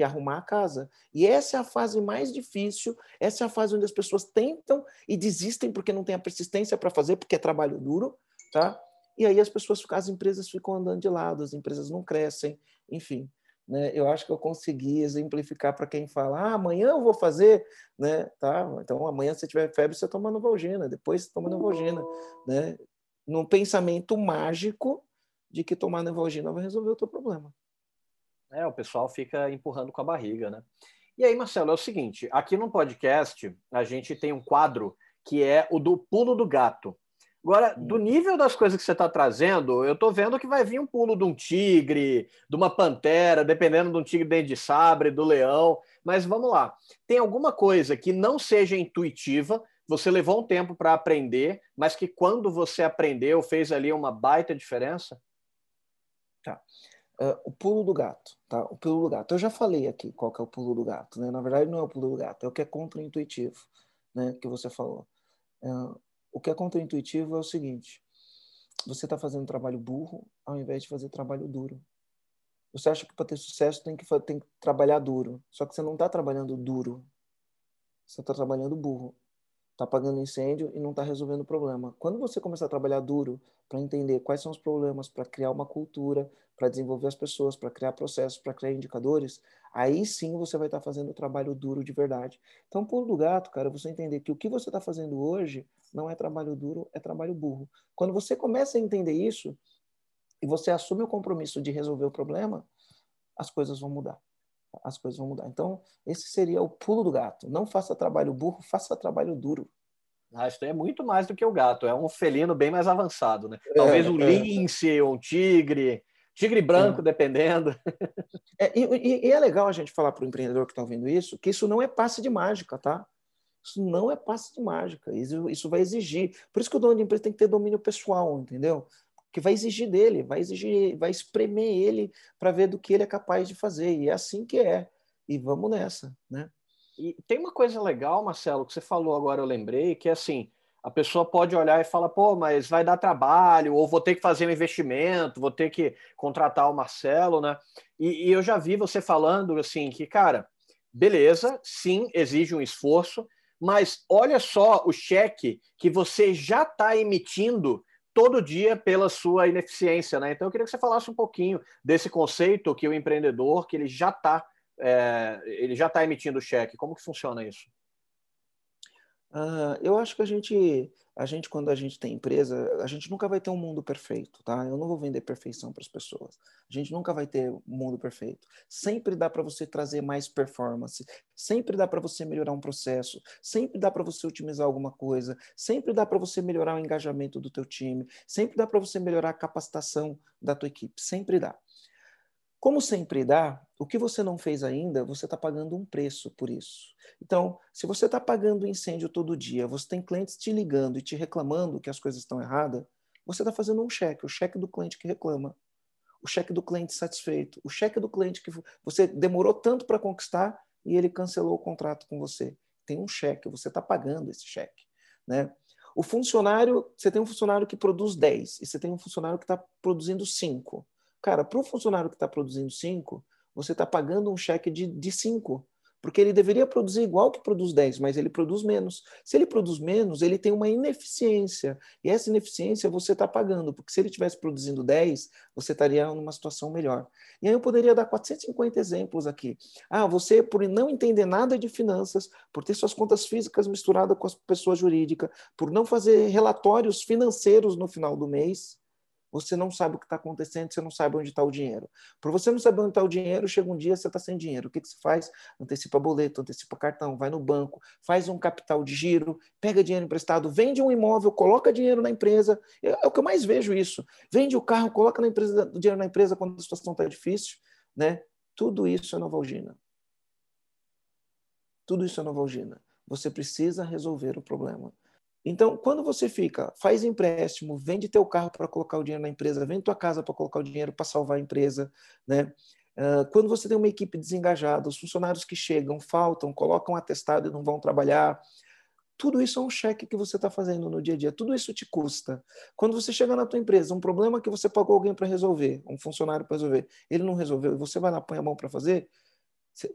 e arrumar a casa. E essa é a fase mais difícil, essa é a fase onde as pessoas tentam e desistem porque não tem a persistência para fazer, porque é trabalho duro, tá? E aí as pessoas, as empresas ficam andando de lado, as empresas não crescem, enfim. Né? Eu acho que eu consegui exemplificar para quem fala, ah, amanhã eu vou fazer, né? Tá? Então amanhã se tiver febre você toma Novalgina, depois você toma Novalgina, né? Num pensamento mágico de que tomar Novalgina vai resolver o teu problema. É, o pessoal fica empurrando com a barriga, né? E aí, Marcelo, é o seguinte, aqui no podcast a gente tem um quadro que é o do pulo do gato. Agora, do hum. nível das coisas que você está trazendo, eu estou vendo que vai vir um pulo de um tigre, de uma pantera, dependendo de um tigre dente de sabre, do leão. Mas vamos lá. Tem alguma coisa que não seja intuitiva, você levou um tempo para aprender, mas que quando você aprendeu fez ali uma baita diferença? Tá. Uh, o pulo do gato, tá? O pulo do gato. Eu já falei aqui qual que é o pulo do gato, né? Na verdade, não é o pulo do gato, é o que é contra-intuitivo, né? Que você falou. Uh, o que é contraintuitivo é o seguinte: você está fazendo trabalho burro ao invés de fazer trabalho duro. Você acha que para ter sucesso tem que, tem que trabalhar duro. Só que você não está trabalhando duro. Você está trabalhando burro está apagando incêndio e não está resolvendo o problema. Quando você começar a trabalhar duro para entender quais são os problemas, para criar uma cultura, para desenvolver as pessoas, para criar processos, para criar indicadores, aí sim você vai estar tá fazendo o trabalho duro de verdade. Então, pulo do gato, cara, você entender que o que você está fazendo hoje não é trabalho duro, é trabalho burro. Quando você começa a entender isso e você assume o compromisso de resolver o problema, as coisas vão mudar as coisas vão mudar. Então, esse seria o pulo do gato. Não faça trabalho burro, faça trabalho duro. Ah, isso é muito mais do que o gato, é um felino bem mais avançado, né? É, Talvez um é, lince ou um tigre, tigre branco, é. dependendo. É, e, e, é legal a gente falar para o empreendedor que está ouvindo isso, que isso não é passe de mágica, tá? Isso não é passe de mágica, isso, isso vai exigir. Por isso que o dono de empresa tem que ter domínio pessoal, entendeu? Que vai exigir dele, vai exigir, vai espremer ele para ver do que ele é capaz de fazer. E é assim que é. E vamos nessa, né? E tem uma coisa legal, Marcelo, que você falou agora, eu lembrei, que é assim, a pessoa pode olhar e falar, pô, mas vai dar trabalho, ou vou ter que fazer um investimento, vou ter que contratar o Marcelo, né? E, e eu já vi você falando assim que, cara, beleza, sim, exige um esforço, mas olha só o cheque que você já está emitindo todo dia pela sua ineficiência, né? Então eu queria que você falasse um pouquinho desse conceito que o empreendedor, que ele já está é, ele já está emitindo cheque. Como que funciona isso? Uh, eu acho que a gente, a gente, quando a gente tem empresa, a gente nunca vai ter um mundo perfeito, tá? Eu não vou vender perfeição para as pessoas. A gente nunca vai ter um mundo perfeito. Sempre dá para você trazer mais performance, sempre dá para você melhorar um processo, sempre dá para você otimizar alguma coisa, sempre dá para você melhorar o engajamento do teu time, sempre dá para você melhorar a capacitação da tua equipe, sempre dá. Como sempre dá, o que você não fez ainda, você está pagando um preço por isso. Então, se você está pagando incêndio todo dia, você tem clientes te ligando e te reclamando que as coisas estão erradas, você está fazendo um cheque, o cheque do cliente que reclama, o cheque do cliente satisfeito, o cheque do cliente que você demorou tanto para conquistar e ele cancelou o contrato com você. Tem um cheque, você está pagando esse cheque. Né? O funcionário, você tem um funcionário que produz 10 e você tem um funcionário que está produzindo 5. Cara, para o funcionário que está produzindo 5, você está pagando um cheque de 5. Porque ele deveria produzir igual que produz 10, mas ele produz menos. Se ele produz menos, ele tem uma ineficiência. E essa ineficiência você está pagando, porque se ele estivesse produzindo 10, você estaria numa situação melhor. E aí eu poderia dar 450 exemplos aqui. Ah, você, por não entender nada de finanças, por ter suas contas físicas misturadas com as pessoas jurídicas, por não fazer relatórios financeiros no final do mês, você não sabe o que está acontecendo, você não sabe onde está o dinheiro. Por você não saber onde está o dinheiro, chega um dia você está sem dinheiro. O que, que você faz? Antecipa boleto, antecipa cartão, vai no banco, faz um capital de giro, pega dinheiro emprestado, vende um imóvel, coloca dinheiro na empresa. É, é o que eu mais vejo isso. Vende o carro, coloca na empresa, o dinheiro na empresa quando a situação está difícil. Né? Tudo isso é novalgina. Tudo isso é novalgina. Você precisa resolver o problema. Então, quando você fica, faz empréstimo, vende teu carro para colocar o dinheiro na empresa, vende tua casa para colocar o dinheiro para salvar a empresa, né? Quando você tem uma equipe desengajada, os funcionários que chegam, faltam, colocam atestado e não vão trabalhar, tudo isso é um cheque que você está fazendo no dia a dia, tudo isso te custa. Quando você chega na tua empresa, um problema que você pagou alguém para resolver, um funcionário para resolver, ele não resolveu e você vai lá põe a mão para fazer,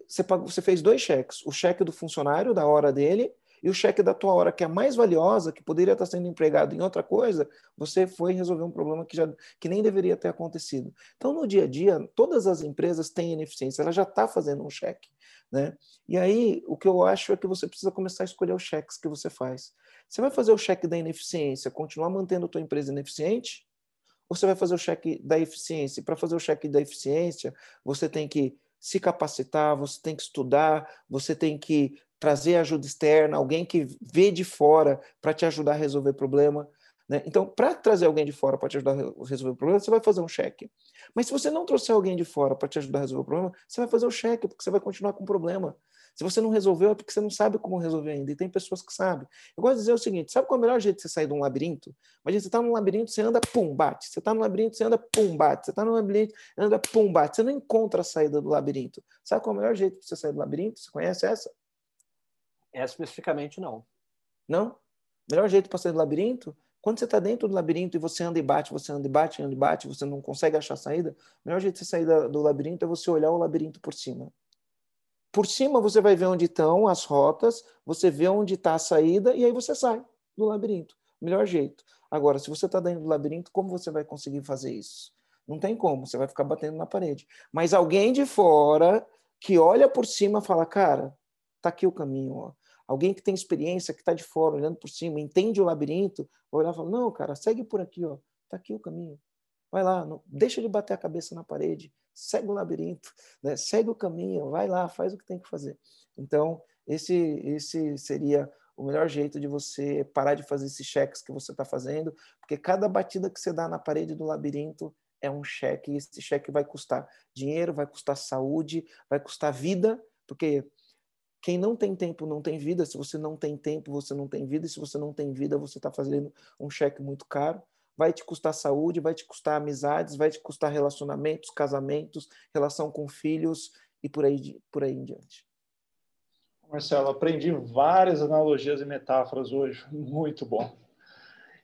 você, pagou, você fez dois cheques, o cheque do funcionário, da hora dele, e o cheque da tua hora, que é mais valiosa, que poderia estar sendo empregado em outra coisa, você foi resolver um problema que, já, que nem deveria ter acontecido. Então, no dia a dia, todas as empresas têm ineficiência, ela já está fazendo um cheque. Né? E aí, o que eu acho é que você precisa começar a escolher os cheques que você faz. Você vai fazer o cheque da ineficiência, continuar mantendo a tua empresa ineficiente? Ou você vai fazer o cheque da eficiência? Para fazer o cheque da eficiência, você tem que se capacitar, você tem que estudar, você tem que trazer ajuda externa, alguém que vê de fora para te ajudar a resolver problema. Né? Então, para trazer alguém de fora para te ajudar a resolver o problema, você vai fazer um cheque. Mas se você não trouxer alguém de fora para te ajudar a resolver o problema, você vai fazer o cheque, porque você vai continuar com o problema. Se você não resolveu, é porque você não sabe como resolver ainda. E tem pessoas que sabem. Eu gosto de dizer o seguinte: sabe qual é o melhor jeito de você sair de um labirinto? Imagina, você está num labirinto, você anda, pum, bate. Você está no labirinto, você anda, pum, bate. Você está no labirinto, anda, pum, bate. Você não encontra a saída do labirinto. Sabe qual é o melhor jeito de você sair do labirinto? Você conhece essa? Essa especificamente não. Não? Melhor jeito para sair do labirinto? Quando você está dentro do labirinto e você anda e bate, você anda e bate, anda e bate, você não consegue achar a saída, o melhor jeito de você sair do labirinto é você olhar o labirinto por cima. Por cima você vai ver onde estão as rotas, você vê onde está a saída e aí você sai do labirinto. Melhor jeito. Agora, se você está dentro do labirinto, como você vai conseguir fazer isso? Não tem como, você vai ficar batendo na parede. Mas alguém de fora que olha por cima fala, cara, tá aqui o caminho, ó. Alguém que tem experiência, que está de fora, olhando por cima, entende o labirinto, vai olhar e falar, não, cara, segue por aqui, ó. Está aqui o caminho. Vai lá, não, deixa de bater a cabeça na parede, segue o labirinto, né? segue o caminho, vai lá, faz o que tem que fazer. Então, esse, esse seria o melhor jeito de você parar de fazer esses cheques que você está fazendo, porque cada batida que você dá na parede do labirinto é um cheque, e esse cheque vai custar dinheiro, vai custar saúde, vai custar vida, porque quem não tem tempo não tem vida. Se você não tem tempo, você não tem vida. E se você não tem vida, você está fazendo um cheque muito caro. Vai te custar saúde, vai te custar amizades, vai te custar relacionamentos, casamentos, relação com filhos e por aí, por aí em diante. Marcelo, aprendi várias analogias e metáforas hoje. Muito bom.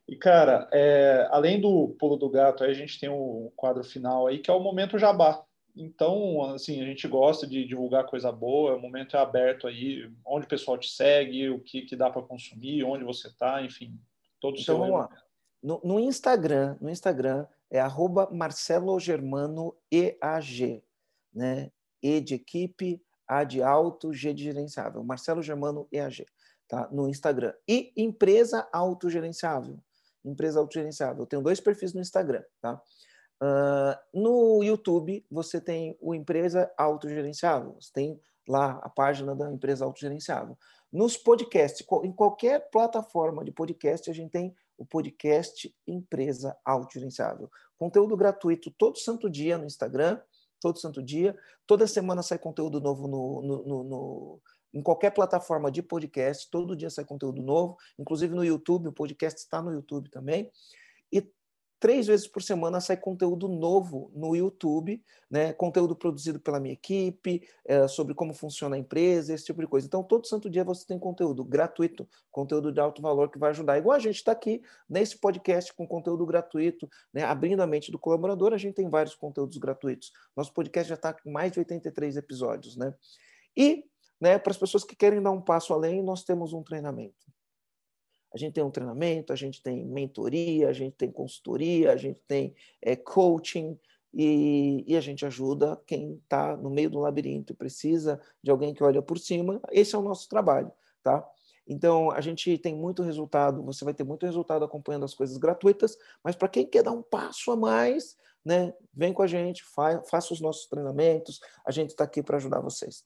E, cara, é, além do pulo do gato, a gente tem o quadro final aí, que é o momento jabá. Então, assim, a gente gosta de divulgar coisa boa, o momento é aberto aí, onde o pessoal te segue, o que, que dá para consumir, onde você está, enfim, todo o então, seu vamos lá. No, no, Instagram, no Instagram é arroba Marcelo Germano EAG, né? E de equipe, A de alto, G de gerenciável. Marcelo Germano EAG, tá? No Instagram. E empresa autogerenciável. Empresa autogerenciável. Eu tenho dois perfis no Instagram, tá? Uh, no YouTube, você tem o Empresa Autogerenciável, você tem lá a página da Empresa Autogerenciável. Nos podcasts, em qualquer plataforma de podcast, a gente tem o podcast Empresa Autogerenciável. Conteúdo gratuito todo santo dia no Instagram, todo santo dia. Toda semana sai conteúdo novo no, no, no, no em qualquer plataforma de podcast, todo dia sai conteúdo novo, inclusive no YouTube, o podcast está no YouTube também. Três vezes por semana sai conteúdo novo no YouTube, né? conteúdo produzido pela minha equipe, é, sobre como funciona a empresa, esse tipo de coisa. Então, todo santo dia você tem conteúdo gratuito, conteúdo de alto valor que vai ajudar. Igual a gente está aqui nesse podcast com conteúdo gratuito, né? abrindo a mente do colaborador, a gente tem vários conteúdos gratuitos. Nosso podcast já está com mais de 83 episódios. Né? E né, para as pessoas que querem dar um passo além, nós temos um treinamento. A gente tem um treinamento, a gente tem mentoria, a gente tem consultoria, a gente tem é, coaching e, e, a gente ajuda quem está no meio do labirinto e precisa de alguém que olha por cima. Esse é o nosso trabalho, tá? Então, a gente tem muito resultado, você vai ter muito resultado acompanhando as coisas gratuitas, mas para quem quer dar um passo a mais, né, vem com a gente, fa faça os nossos treinamentos, a gente está aqui para ajudar vocês.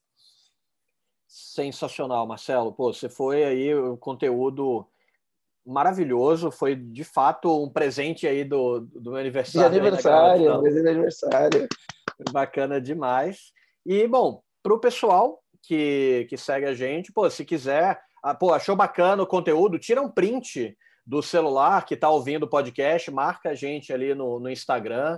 Sensacional, Marcelo. Pô, você foi aí o conteúdo maravilhoso, foi de fato um presente aí do, do meu aniversário. De aniversário, presente de aniversário. Bacana demais. E, bom, para o pessoal que, que segue a gente, pô, se quiser, ah, pô, achou bacana o conteúdo, tira um print do celular que está ouvindo o podcast, marca a gente ali no, no Instagram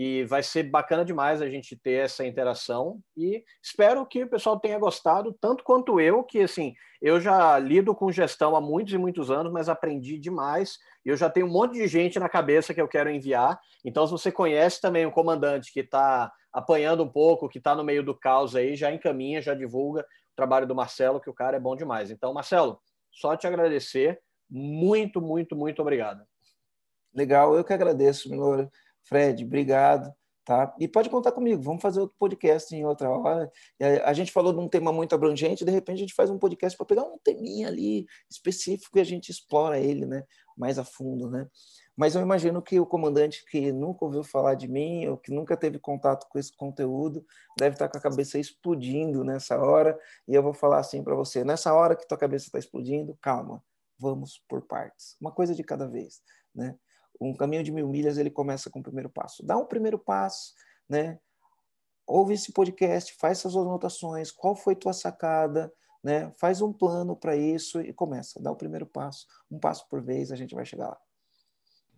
e vai ser bacana demais a gente ter essa interação e espero que o pessoal tenha gostado tanto quanto eu, que assim, eu já lido com gestão há muitos e muitos anos, mas aprendi demais e eu já tenho um monte de gente na cabeça que eu quero enviar. Então, se você conhece também um comandante que está apanhando um pouco, que está no meio do caos aí, já encaminha, já divulga o trabalho do Marcelo, que o cara é bom demais. Então, Marcelo, só te agradecer. Muito, muito, muito obrigado. Legal, eu que agradeço, meu Fred, obrigado. Tá? E pode contar comigo, vamos fazer outro podcast em outra hora. A gente falou de um tema muito abrangente, de repente a gente faz um podcast para pegar um teminha ali específico e a gente explora ele né, mais a fundo. Né? Mas eu imagino que o comandante que nunca ouviu falar de mim, ou que nunca teve contato com esse conteúdo, deve estar com a cabeça explodindo nessa hora. E eu vou falar assim para você: nessa hora que tua cabeça está explodindo, calma, vamos por partes, uma coisa de cada vez. Né? Um caminho de mil milhas ele começa com o primeiro passo. Dá um primeiro passo, né? Ouve esse podcast, faz suas anotações, qual foi tua sacada, né? Faz um plano para isso e começa. Dá o primeiro passo, um passo por vez, a gente vai chegar lá.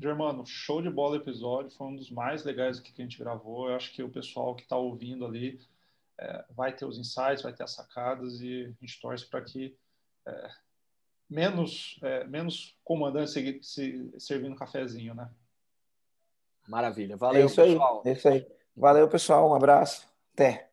Germano, show de bola episódio, foi um dos mais legais que a gente gravou. Eu acho que o pessoal que está ouvindo ali é, vai ter os insights, vai ter as sacadas e a gente torce para que é, menos, é, menos comandante se, se, servindo cafezinho, né? Maravilha. Valeu, é isso pessoal. Aí, é isso aí. Valeu, pessoal. Um abraço. Até.